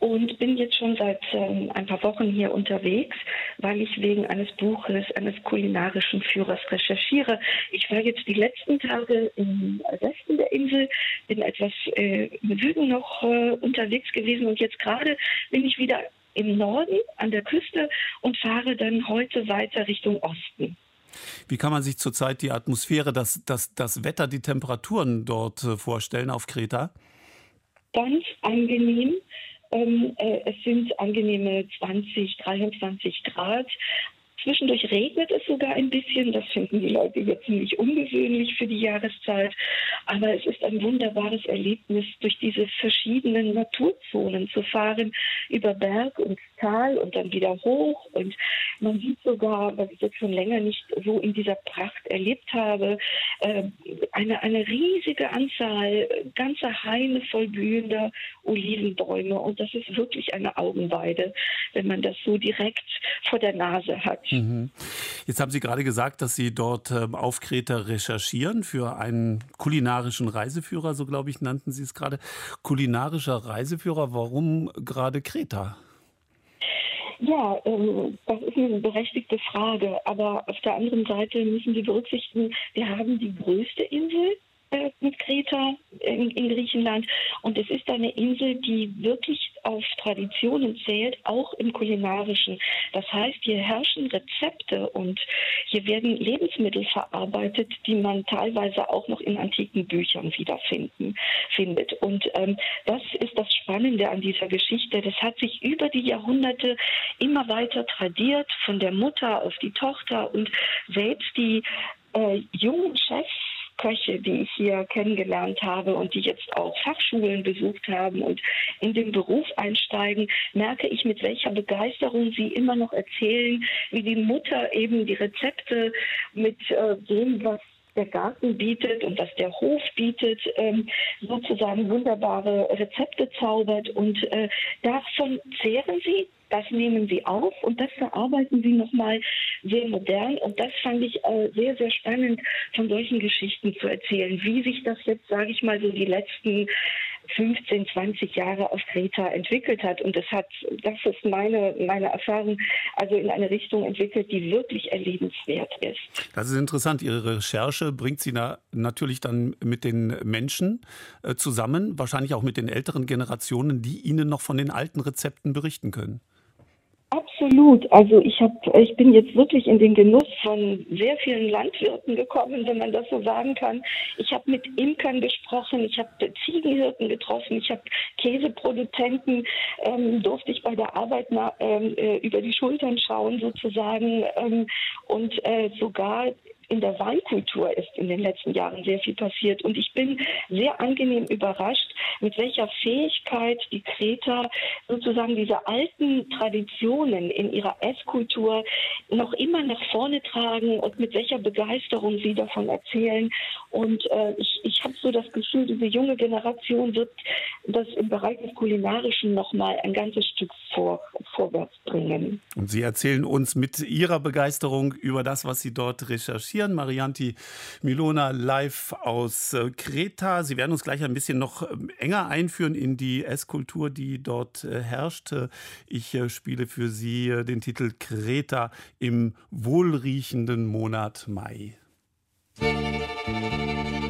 und bin jetzt schon seit ähm, ein paar Wochen hier unterwegs, weil ich wegen eines Buches eines kulinarischen Führers recherchiere. Ich war jetzt die letzten Tage im Westen der Insel, bin etwas äh, im Süden noch äh, unterwegs gewesen und jetzt gerade bin ich wieder im Norden an der Küste und fahre dann heute weiter Richtung Osten. Wie kann man sich zurzeit die Atmosphäre, das, das, das Wetter, die Temperaturen dort äh, vorstellen auf Kreta? ganz angenehm. Ähm, äh, es sind angenehme 20, 23 Grad. Zwischendurch regnet es sogar ein bisschen. Das finden die Leute hier ziemlich ungewöhnlich für die Jahreszeit. Aber es ist ein wunderbares Erlebnis, durch diese verschiedenen Naturzonen zu fahren, über Berg und Tal und dann wieder hoch. Und man sieht sogar, was ich jetzt schon länger nicht so in dieser Pracht erlebt habe, äh, eine, eine riesige Anzahl, ganze Haine voll blühender Olivenbäume. Und das ist wirklich eine Augenweide, wenn man das so direkt vor der Nase hat. Mhm. Jetzt haben Sie gerade gesagt, dass Sie dort ähm, auf Kreta recherchieren für einen kulinarischen Reiseführer, so glaube ich, nannten Sie es gerade. Kulinarischer Reiseführer, warum gerade Kreta? Ja, ähm, das ist eine berechtigte Frage. Aber auf der anderen Seite müssen Sie berücksichtigen, wir haben die größte Insel äh, mit Kreta in, in, Griechenland. Und es ist eine Insel, die wirklich auf Traditionen zählt, auch im kulinarischen. Das heißt, hier herrschen Rezepte und hier werden Lebensmittel verarbeitet, die man teilweise auch noch in antiken Büchern wiederfinden findet. Und ähm, das ist das Spannende an dieser Geschichte. Das hat sich über die Jahrhunderte immer weiter tradiert, von der Mutter auf die Tochter und selbst die äh, jungen Chefs Köche, die ich hier kennengelernt habe und die jetzt auch Fachschulen besucht haben und in den Beruf einsteigen, merke ich, mit welcher Begeisterung sie immer noch erzählen, wie die Mutter eben die Rezepte mit äh, dem, was der Garten bietet und was der Hof bietet, ähm, sozusagen wunderbare Rezepte zaubert. Und äh, davon zehren sie, das nehmen sie auf und das verarbeiten sie nochmal sehr modern. Und das fand ich äh, sehr, sehr spannend, von solchen Geschichten zu erzählen, wie sich das jetzt, sage ich mal, so die letzten 15, 20 Jahre auf Kreta entwickelt hat. Und das hat, das ist meine, meine Erfahrung, also in eine Richtung entwickelt, die wirklich erlebenswert ist. Das ist interessant. Ihre Recherche bringt Sie da natürlich dann mit den Menschen äh, zusammen, wahrscheinlich auch mit den älteren Generationen, die Ihnen noch von den alten Rezepten berichten können. Absolut. Also ich habe, ich bin jetzt wirklich in den Genuss von sehr vielen Landwirten gekommen, wenn man das so sagen kann. Ich habe mit Imkern gesprochen, ich habe Ziegenhirten getroffen, ich habe Käseproduzenten, ähm, durfte ich bei der Arbeit na, ähm, äh, über die Schultern schauen sozusagen ähm, und äh, sogar in der Weinkultur ist in den letzten Jahren sehr viel passiert. Und ich bin sehr angenehm überrascht, mit welcher Fähigkeit die Kreter sozusagen diese alten Traditionen in ihrer Esskultur noch immer nach vorne tragen und mit welcher Begeisterung sie davon erzählen. Und äh, ich, ich habe so das Gefühl, diese junge Generation wird das im Bereich des Kulinarischen nochmal ein ganzes Stück vor, vorwärts bringen. Und Sie erzählen uns mit Ihrer Begeisterung über das, was Sie dort recherchieren präsentieren. Marianti Milona live aus äh, Kreta. Sie werden uns gleich ein bisschen noch ähm, enger einführen in die Esskultur, die dort äh, herrscht. Äh, ich spiele für Sie den Titel Kreta im wohlriechenden Monat Mai. Musik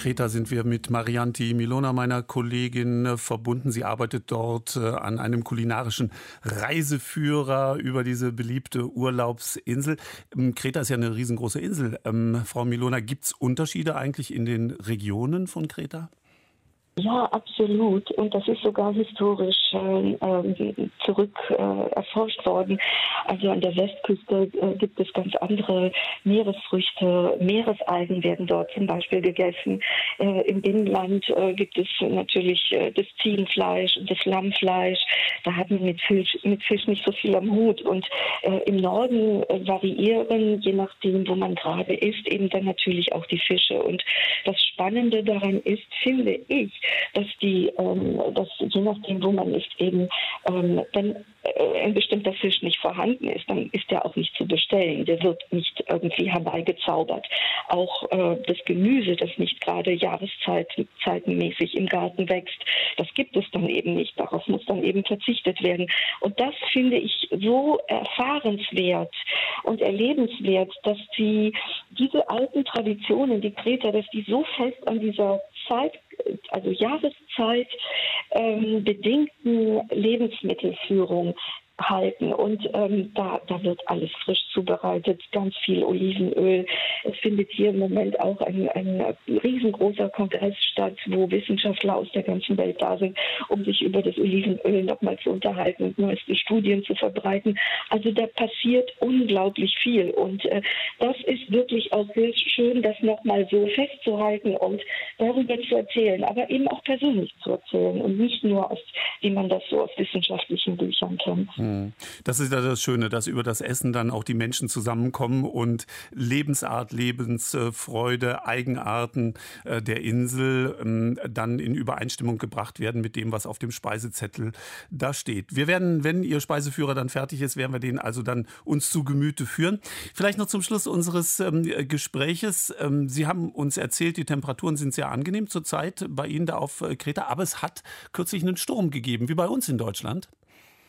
Kreta sind wir mit Marianti Milona, meiner Kollegin, äh, verbunden. Sie arbeitet dort äh, an einem kulinarischen Reiseführer über diese beliebte Urlaubsinsel. Ähm, Kreta ist ja eine riesengroße Insel. Ähm, Frau Milona, gibt es Unterschiede eigentlich in den Regionen von Kreta? Ja, absolut. Und das ist sogar historisch äh, zurück äh, erforscht worden. Also an der Westküste äh, gibt es ganz andere Meeresfrüchte. Meeresalgen werden dort zum Beispiel gegessen. Äh, Im Binnenland äh, gibt es natürlich äh, das Ziegenfleisch und das Lammfleisch. Da hat man mit Fisch, mit Fisch nicht so viel am Hut. Und im Norden variieren, je nachdem, wo man gerade ist, eben dann natürlich auch die Fische. Und das Spannende daran ist, finde ich, dass die, ähm, dass je nachdem, wo man ist, eben, ähm, wenn äh, ein bestimmter Fisch nicht vorhanden ist, dann ist der auch nicht zu bestellen. Der wird nicht irgendwie herbeigezaubert. Auch äh, das Gemüse, das nicht gerade jahreszeitenmäßig im Garten wächst, das gibt es dann eben nicht. Darauf muss dann eben verzichtet werden. Und das finde ich so erfahrenswert und erlebenswert, dass die, diese alten Traditionen, die Kreta, dass die so fest an dieser Zeit also Jahreszeit ähm, bedingten Lebensmittelführung halten. Und ähm, da, da wird alles frisch zubereitet, ganz viel Olivenöl. Es findet hier im Moment auch ein, ein riesengroßer Kongress statt, wo Wissenschaftler aus der ganzen Welt da sind, um sich über das Olivenöl nochmal zu unterhalten und neueste Studien zu verbreiten. Also da passiert unglaublich viel. Und äh, das ist wirklich auch sehr schön, das nochmal so festzuhalten und darüber zu erzählen, aber eben auch persönlich zu erzählen und nicht nur aus, wie man das so aus wissenschaftlichen Büchern kennt. Hm. Mhm. Das ist ja das Schöne, dass über das Essen dann auch die Menschen zusammenkommen und Lebensart, Lebensfreude, Eigenarten äh, der Insel ähm, dann in Übereinstimmung gebracht werden mit dem, was auf dem Speisezettel da steht. Wir werden, wenn Ihr Speiseführer dann fertig ist, werden wir den also dann uns zu Gemüte führen. Vielleicht noch zum Schluss unseres ähm, Gespräches. Ähm, Sie haben uns erzählt, die Temperaturen sind sehr angenehm zurzeit bei Ihnen da auf äh, Kreta, aber es hat kürzlich einen Sturm gegeben, wie bei uns in Deutschland.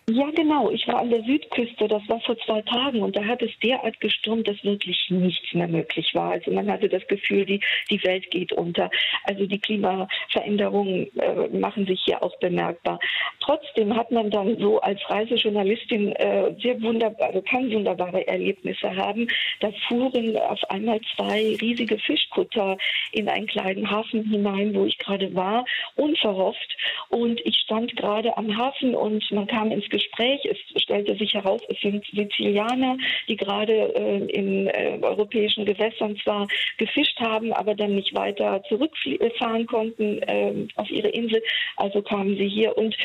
Ja, genau. Ich war an der Südküste, das war vor zwei Tagen und da hat es derart gestürmt, dass wirklich nichts mehr möglich war. Also man hatte das Gefühl, die, die Welt geht unter. Also die Klimaveränderungen äh, machen sich hier auch bemerkbar. Trotzdem hat man dann so als Reisejournalistin äh, sehr wunderbare, also kann wunderbare Erlebnisse haben. Da fuhren auf einmal zwei riesige Fischkutter in einen kleinen Hafen hinein, wo ich gerade war, unverhofft. Und ich stand gerade am Hafen und man kam ins Gespräch. Es stellte sich heraus, es sind Sizilianer, die gerade äh, in äh, europäischen Gewässern zwar gefischt haben, aber dann nicht weiter zurückfahren konnten äh, auf ihre Insel. Also kamen sie hier und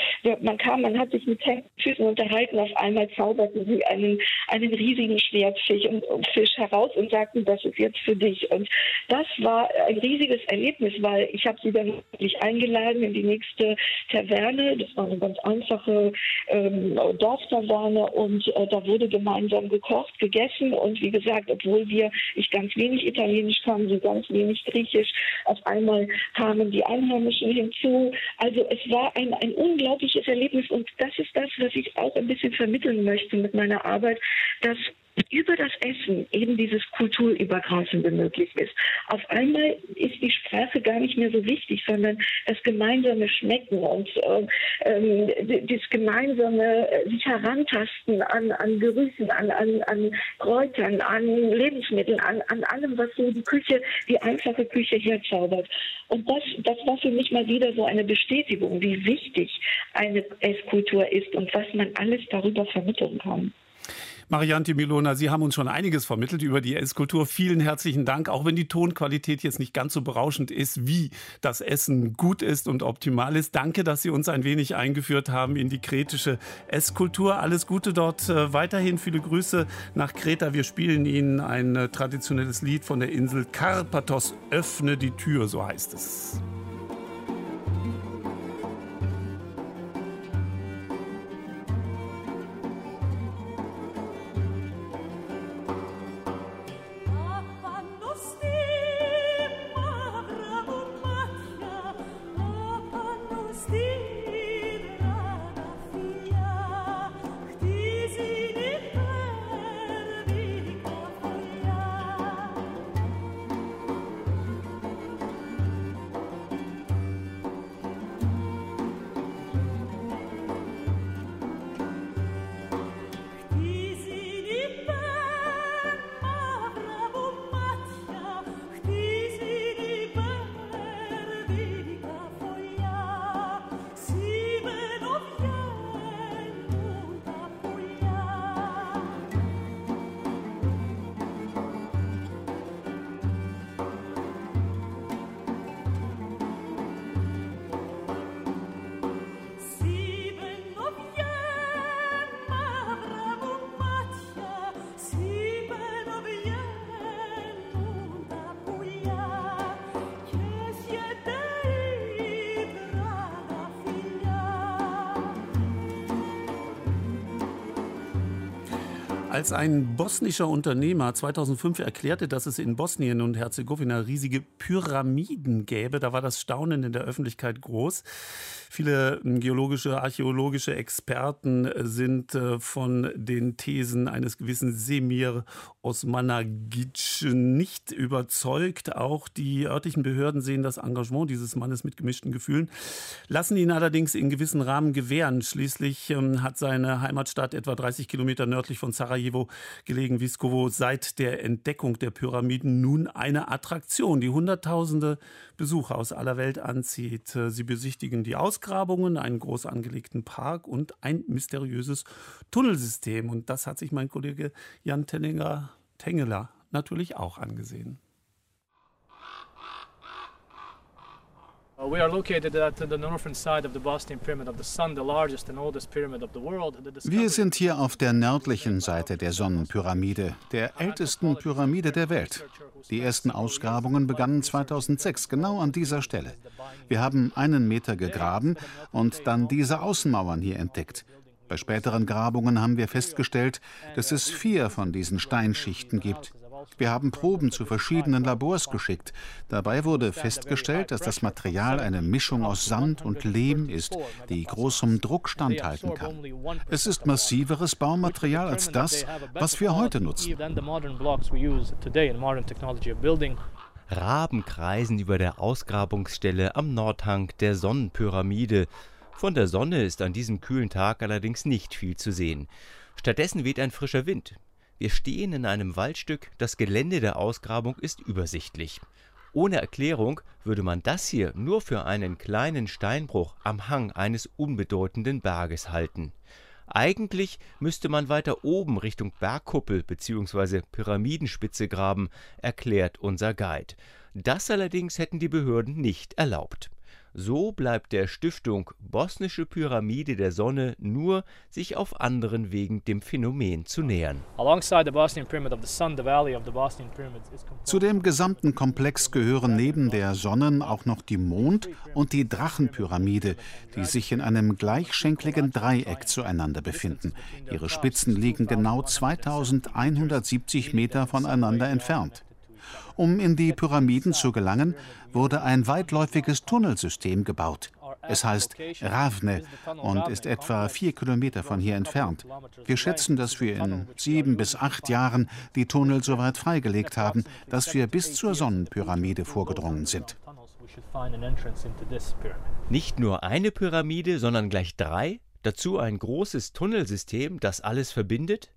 man kam, man hat sich mit Füßen unterhalten. Auf einmal zauberten sie einen, einen riesigen Schwertfisch und, und Fisch heraus und sagten, das ist jetzt für dich. Und das war ein riesiges Erlebnis, weil ich habe sie dann wirklich eingeladen in die nächste Taverne. Das war eine ganz einfache ähm, Dorftaverne und äh, da wurde gemeinsam gekocht, gegessen und wie gesagt, obwohl wir, ich ganz wenig Italienisch kann, sie ganz wenig Griechisch, auf einmal kamen die Einheimischen hinzu. Also es war ein, ein unglaubliches Erlebnis und das ist das, was ich auch ein bisschen vermitteln möchte mit meiner Arbeit, dass über das Essen eben dieses Kulturübergreifende möglich ist. Auf einmal ist die Sprache gar nicht mehr so wichtig, sondern das gemeinsame Schmecken und äh, äh, das gemeinsame äh, sich herantasten an, an Gerüchen, an, an, an Kräutern, an Lebensmitteln, an, an allem, was so die Küche, die einfache Küche herzaubert. Und das, das war für mich mal wieder so eine Bestätigung, wie wichtig eine Esskultur ist und was man alles darüber vermitteln kann. Marianti Milona, Sie haben uns schon einiges vermittelt über die Esskultur. Vielen herzlichen Dank, auch wenn die Tonqualität jetzt nicht ganz so berauschend ist, wie das Essen gut ist und optimal ist. Danke, dass Sie uns ein wenig eingeführt haben in die kretische Esskultur. Alles Gute dort äh, weiterhin. Viele Grüße nach Kreta. Wir spielen Ihnen ein äh, traditionelles Lied von der Insel Karpathos. Öffne die Tür, so heißt es. Als ein bosnischer Unternehmer 2005 erklärte, dass es in Bosnien und Herzegowina riesige Pyramiden gäbe, da war das Staunen in der Öffentlichkeit groß. Viele geologische, archäologische Experten sind äh, von den Thesen eines gewissen Semir Osmanagic nicht überzeugt. Auch die örtlichen Behörden sehen das Engagement dieses Mannes mit gemischten Gefühlen, lassen ihn allerdings in gewissen Rahmen gewähren. Schließlich ähm, hat seine Heimatstadt etwa 30 Kilometer nördlich von Sarajevo gelegen, Viskovo, seit der Entdeckung der Pyramiden nun eine Attraktion, die Hunderttausende Besucher aus aller Welt anzieht. Äh, sie besichtigen die Ausgrabungen, einen groß angelegten Park und ein mysteriöses Tunnelsystem. Und das hat sich mein Kollege Jan Tenninger, Tengeler natürlich auch angesehen. Uh, we are located at the northern side of the Bosnian Pyramid of the Sun, the largest and oldest pyramid of the world. Wir sind hier auf der nördlichen Seite der Sonnenpyramide, der ältesten Pyramide der Welt. Die ersten Ausgrabungen begannen 2006, genau an dieser Stelle. Wir haben einen Meter gegraben und dann diese Außenmauern hier entdeckt. Bei späteren Grabungen haben wir festgestellt, dass es vier von diesen Steinschichten gibt. Wir haben Proben zu verschiedenen Labors geschickt. Dabei wurde festgestellt, dass das Material eine Mischung aus Sand und Lehm ist, die großem Druck standhalten kann. Es ist massiveres Baumaterial als das, was wir heute nutzen. Raben kreisen über der Ausgrabungsstelle am Nordhang der Sonnenpyramide. Von der Sonne ist an diesem kühlen Tag allerdings nicht viel zu sehen. Stattdessen weht ein frischer Wind. Wir stehen in einem Waldstück, das Gelände der Ausgrabung ist übersichtlich. Ohne Erklärung würde man das hier nur für einen kleinen Steinbruch am Hang eines unbedeutenden Berges halten. Eigentlich müsste man weiter oben Richtung Bergkuppel bzw. Pyramidenspitze graben, erklärt unser Guide. Das allerdings hätten die Behörden nicht erlaubt. So bleibt der Stiftung Bosnische Pyramide der Sonne nur, sich auf anderen Wegen dem Phänomen zu nähern. Zu dem gesamten Komplex gehören neben der Sonnen auch noch die Mond- und die Drachenpyramide, die sich in einem gleichschenkligen Dreieck zueinander befinden. Ihre Spitzen liegen genau 2170 Meter voneinander entfernt. Um in die Pyramiden zu gelangen, wurde ein weitläufiges Tunnelsystem gebaut. Es heißt Ravne und ist etwa vier Kilometer von hier entfernt. Wir schätzen, dass wir in sieben bis acht Jahren die Tunnel so weit freigelegt haben, dass wir bis zur Sonnenpyramide vorgedrungen sind. Nicht nur eine Pyramide, sondern gleich drei? Dazu ein großes Tunnelsystem, das alles verbindet?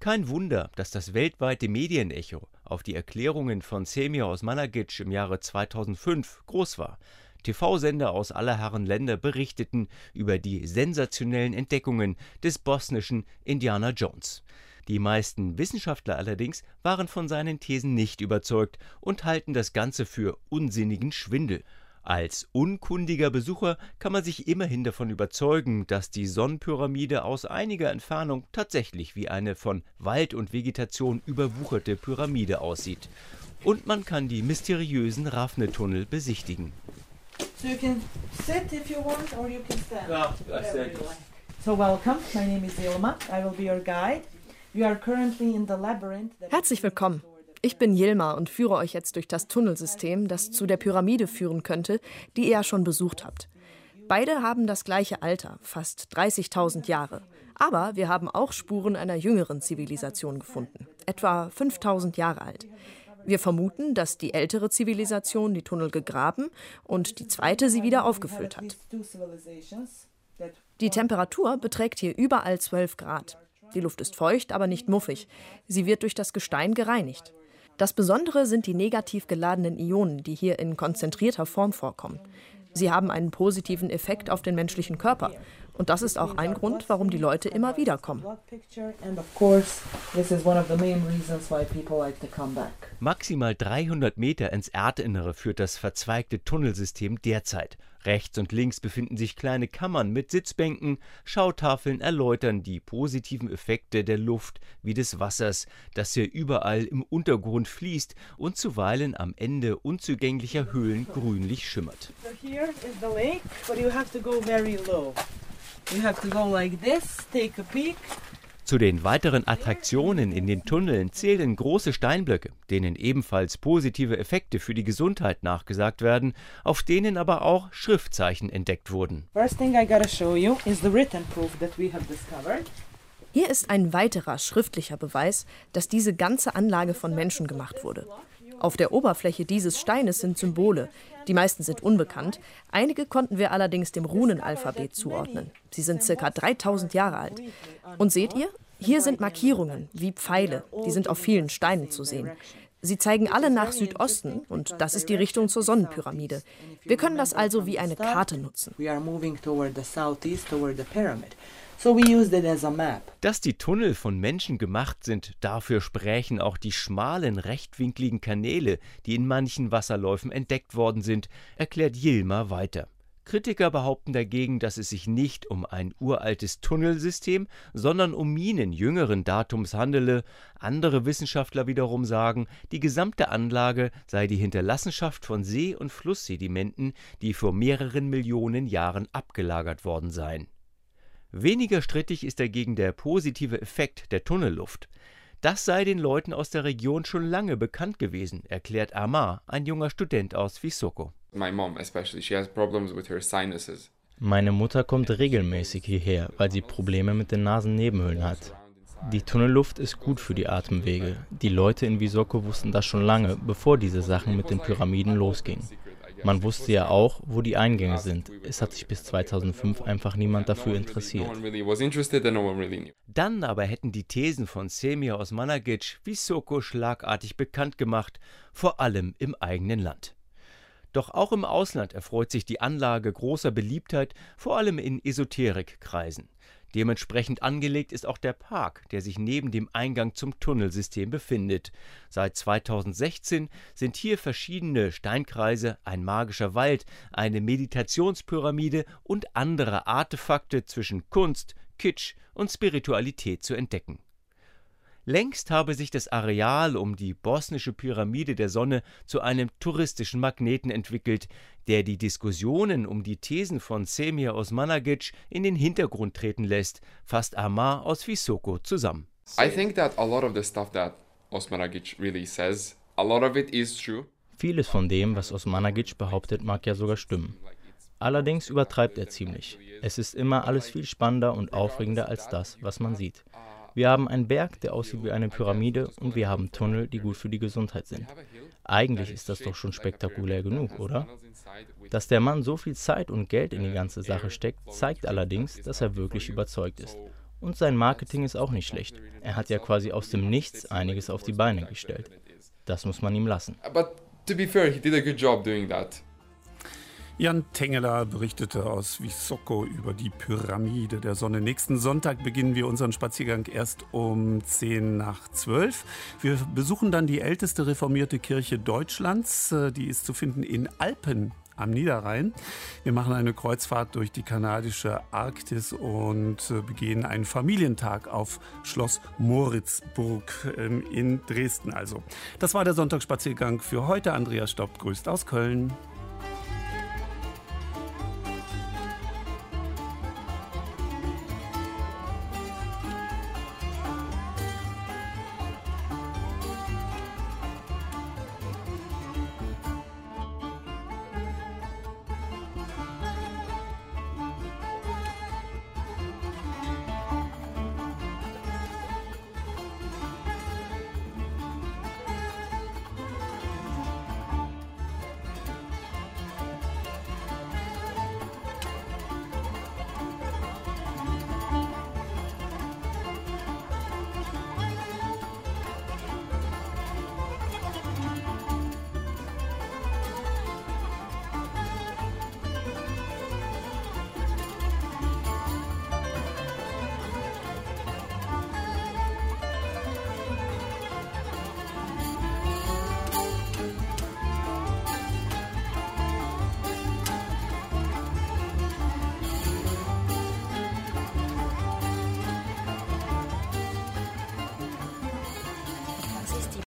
Kein Wunder, dass das weltweite Medienecho auf die Erklärungen von Semir Osmanagic im Jahre 2005 groß war. TV-Sender aus aller Herren Länder berichteten über die sensationellen Entdeckungen des bosnischen Indiana Jones. Die meisten Wissenschaftler allerdings waren von seinen Thesen nicht überzeugt und halten das Ganze für unsinnigen Schwindel. Als unkundiger Besucher kann man sich immerhin davon überzeugen, dass die Sonnenpyramide aus einiger Entfernung tatsächlich wie eine von Wald und Vegetation überwucherte Pyramide aussieht. Und man kann die mysteriösen Rafne-Tunnel besichtigen. So you can sit if you want or you can stand. Yeah, I stand. So welcome, my name is Ilma, I will be your guide. You are currently in the labyrinth. Herzlich willkommen. Ich bin Yilma und führe euch jetzt durch das Tunnelsystem, das zu der Pyramide führen könnte, die ihr ja schon besucht habt. Beide haben das gleiche Alter, fast 30.000 Jahre. Aber wir haben auch Spuren einer jüngeren Zivilisation gefunden, etwa 5000 Jahre alt. Wir vermuten, dass die ältere Zivilisation die Tunnel gegraben und die zweite sie wieder aufgefüllt hat. Die Temperatur beträgt hier überall 12 Grad. Die Luft ist feucht, aber nicht muffig. Sie wird durch das Gestein gereinigt. Das Besondere sind die negativ geladenen Ionen, die hier in konzentrierter Form vorkommen. Sie haben einen positiven Effekt auf den menschlichen Körper. Und das ist auch ein Grund, warum die Leute immer wieder kommen. Maximal 300 Meter ins Erdinnere führt das verzweigte Tunnelsystem derzeit. Rechts und links befinden sich kleine Kammern mit Sitzbänken. Schautafeln erläutern die positiven Effekte der Luft wie des Wassers, das hier überall im Untergrund fließt und zuweilen am Ende unzugänglicher Höhlen grünlich schimmert. So Zu den weiteren Attraktionen in den Tunneln zählen große Steinblöcke, denen ebenfalls positive Effekte für die Gesundheit nachgesagt werden, auf denen aber auch Schriftzeichen entdeckt wurden. Hier ist ein weiterer schriftlicher Beweis, dass diese ganze Anlage von Menschen gemacht wurde. Auf der Oberfläche dieses Steines sind Symbole. Die meisten sind unbekannt. Einige konnten wir allerdings dem Runenalphabet zuordnen. Sie sind circa 3000 Jahre alt. Und seht ihr? Hier sind Markierungen wie Pfeile. Die sind auf vielen Steinen zu sehen. Sie zeigen alle nach Südosten und das ist die Richtung zur Sonnenpyramide. Wir können das also wie eine Karte nutzen. Dass die Tunnel von Menschen gemacht sind, dafür sprechen auch die schmalen, rechtwinkligen Kanäle, die in manchen Wasserläufen entdeckt worden sind, erklärt Yilma weiter. Kritiker behaupten dagegen, dass es sich nicht um ein uraltes Tunnelsystem, sondern um Minen jüngeren Datums handele. Andere Wissenschaftler wiederum sagen, die gesamte Anlage sei die Hinterlassenschaft von See- und Flusssedimenten, die vor mehreren Millionen Jahren abgelagert worden seien. Weniger strittig ist dagegen der positive Effekt der Tunnelluft. Das sei den Leuten aus der Region schon lange bekannt gewesen, erklärt Amar, ein junger Student aus Visoko. Meine Mutter kommt regelmäßig hierher, weil sie Probleme mit den Nasennebenhöhlen hat. Die Tunnelluft ist gut für die Atemwege. Die Leute in Visoko wussten das schon lange, bevor diese Sachen mit den Pyramiden losgingen. Man wusste ja auch, wo die Eingänge sind. Es hat sich bis 2005 einfach niemand dafür interessiert. Dann aber hätten die Thesen von Semir Osmanagic wie Soko schlagartig bekannt gemacht, vor allem im eigenen Land. Doch auch im Ausland erfreut sich die Anlage großer Beliebtheit, vor allem in Esoterikkreisen. Dementsprechend angelegt ist auch der Park, der sich neben dem Eingang zum Tunnelsystem befindet. Seit 2016 sind hier verschiedene Steinkreise, ein magischer Wald, eine Meditationspyramide und andere Artefakte zwischen Kunst, Kitsch und Spiritualität zu entdecken Längst habe sich das Areal um die bosnische Pyramide der Sonne zu einem touristischen Magneten entwickelt, der die Diskussionen um die Thesen von Semir Osmanagic in den Hintergrund treten lässt, fasst Amar aus Visoko zusammen. I think that a lot of the stuff that Osmanagic really says, a lot of it is true. Vieles von dem, was Osmanagic behauptet, mag ja sogar stimmen. Allerdings übertreibt er ziemlich. Es ist immer alles viel spannender und aufregender als das, was man sieht. Wir haben einen Berg, der aussieht wie eine Pyramide und wir haben Tunnel, die gut für die Gesundheit sind. Eigentlich ist das doch schon spektakulär genug, oder? Dass der Mann so viel Zeit und Geld in die ganze Sache steckt, zeigt allerdings, dass er wirklich überzeugt ist. Und sein Marketing ist auch nicht schlecht. Er hat ja quasi aus dem Nichts einiges auf die Beine gestellt. Das muss man ihm lassen. But to be fair, he did a good job doing that. Jan Tengeler berichtete aus Visoko über die Pyramide der Sonne. Nächsten Sonntag beginnen wir unseren Spaziergang erst um 10 nach 12. Wir besuchen dann die älteste reformierte Kirche Deutschlands. Äh, die ist zu finden in Alpen am Niederrhein. Wir machen eine Kreuzfahrt durch die kanadische Arktis und äh, begehen einen Familientag auf Schloss Moritzburg ähm, in Dresden. Also, das war der Sonntagsspaziergang für heute. Andreas Stopp grüßt aus Köln.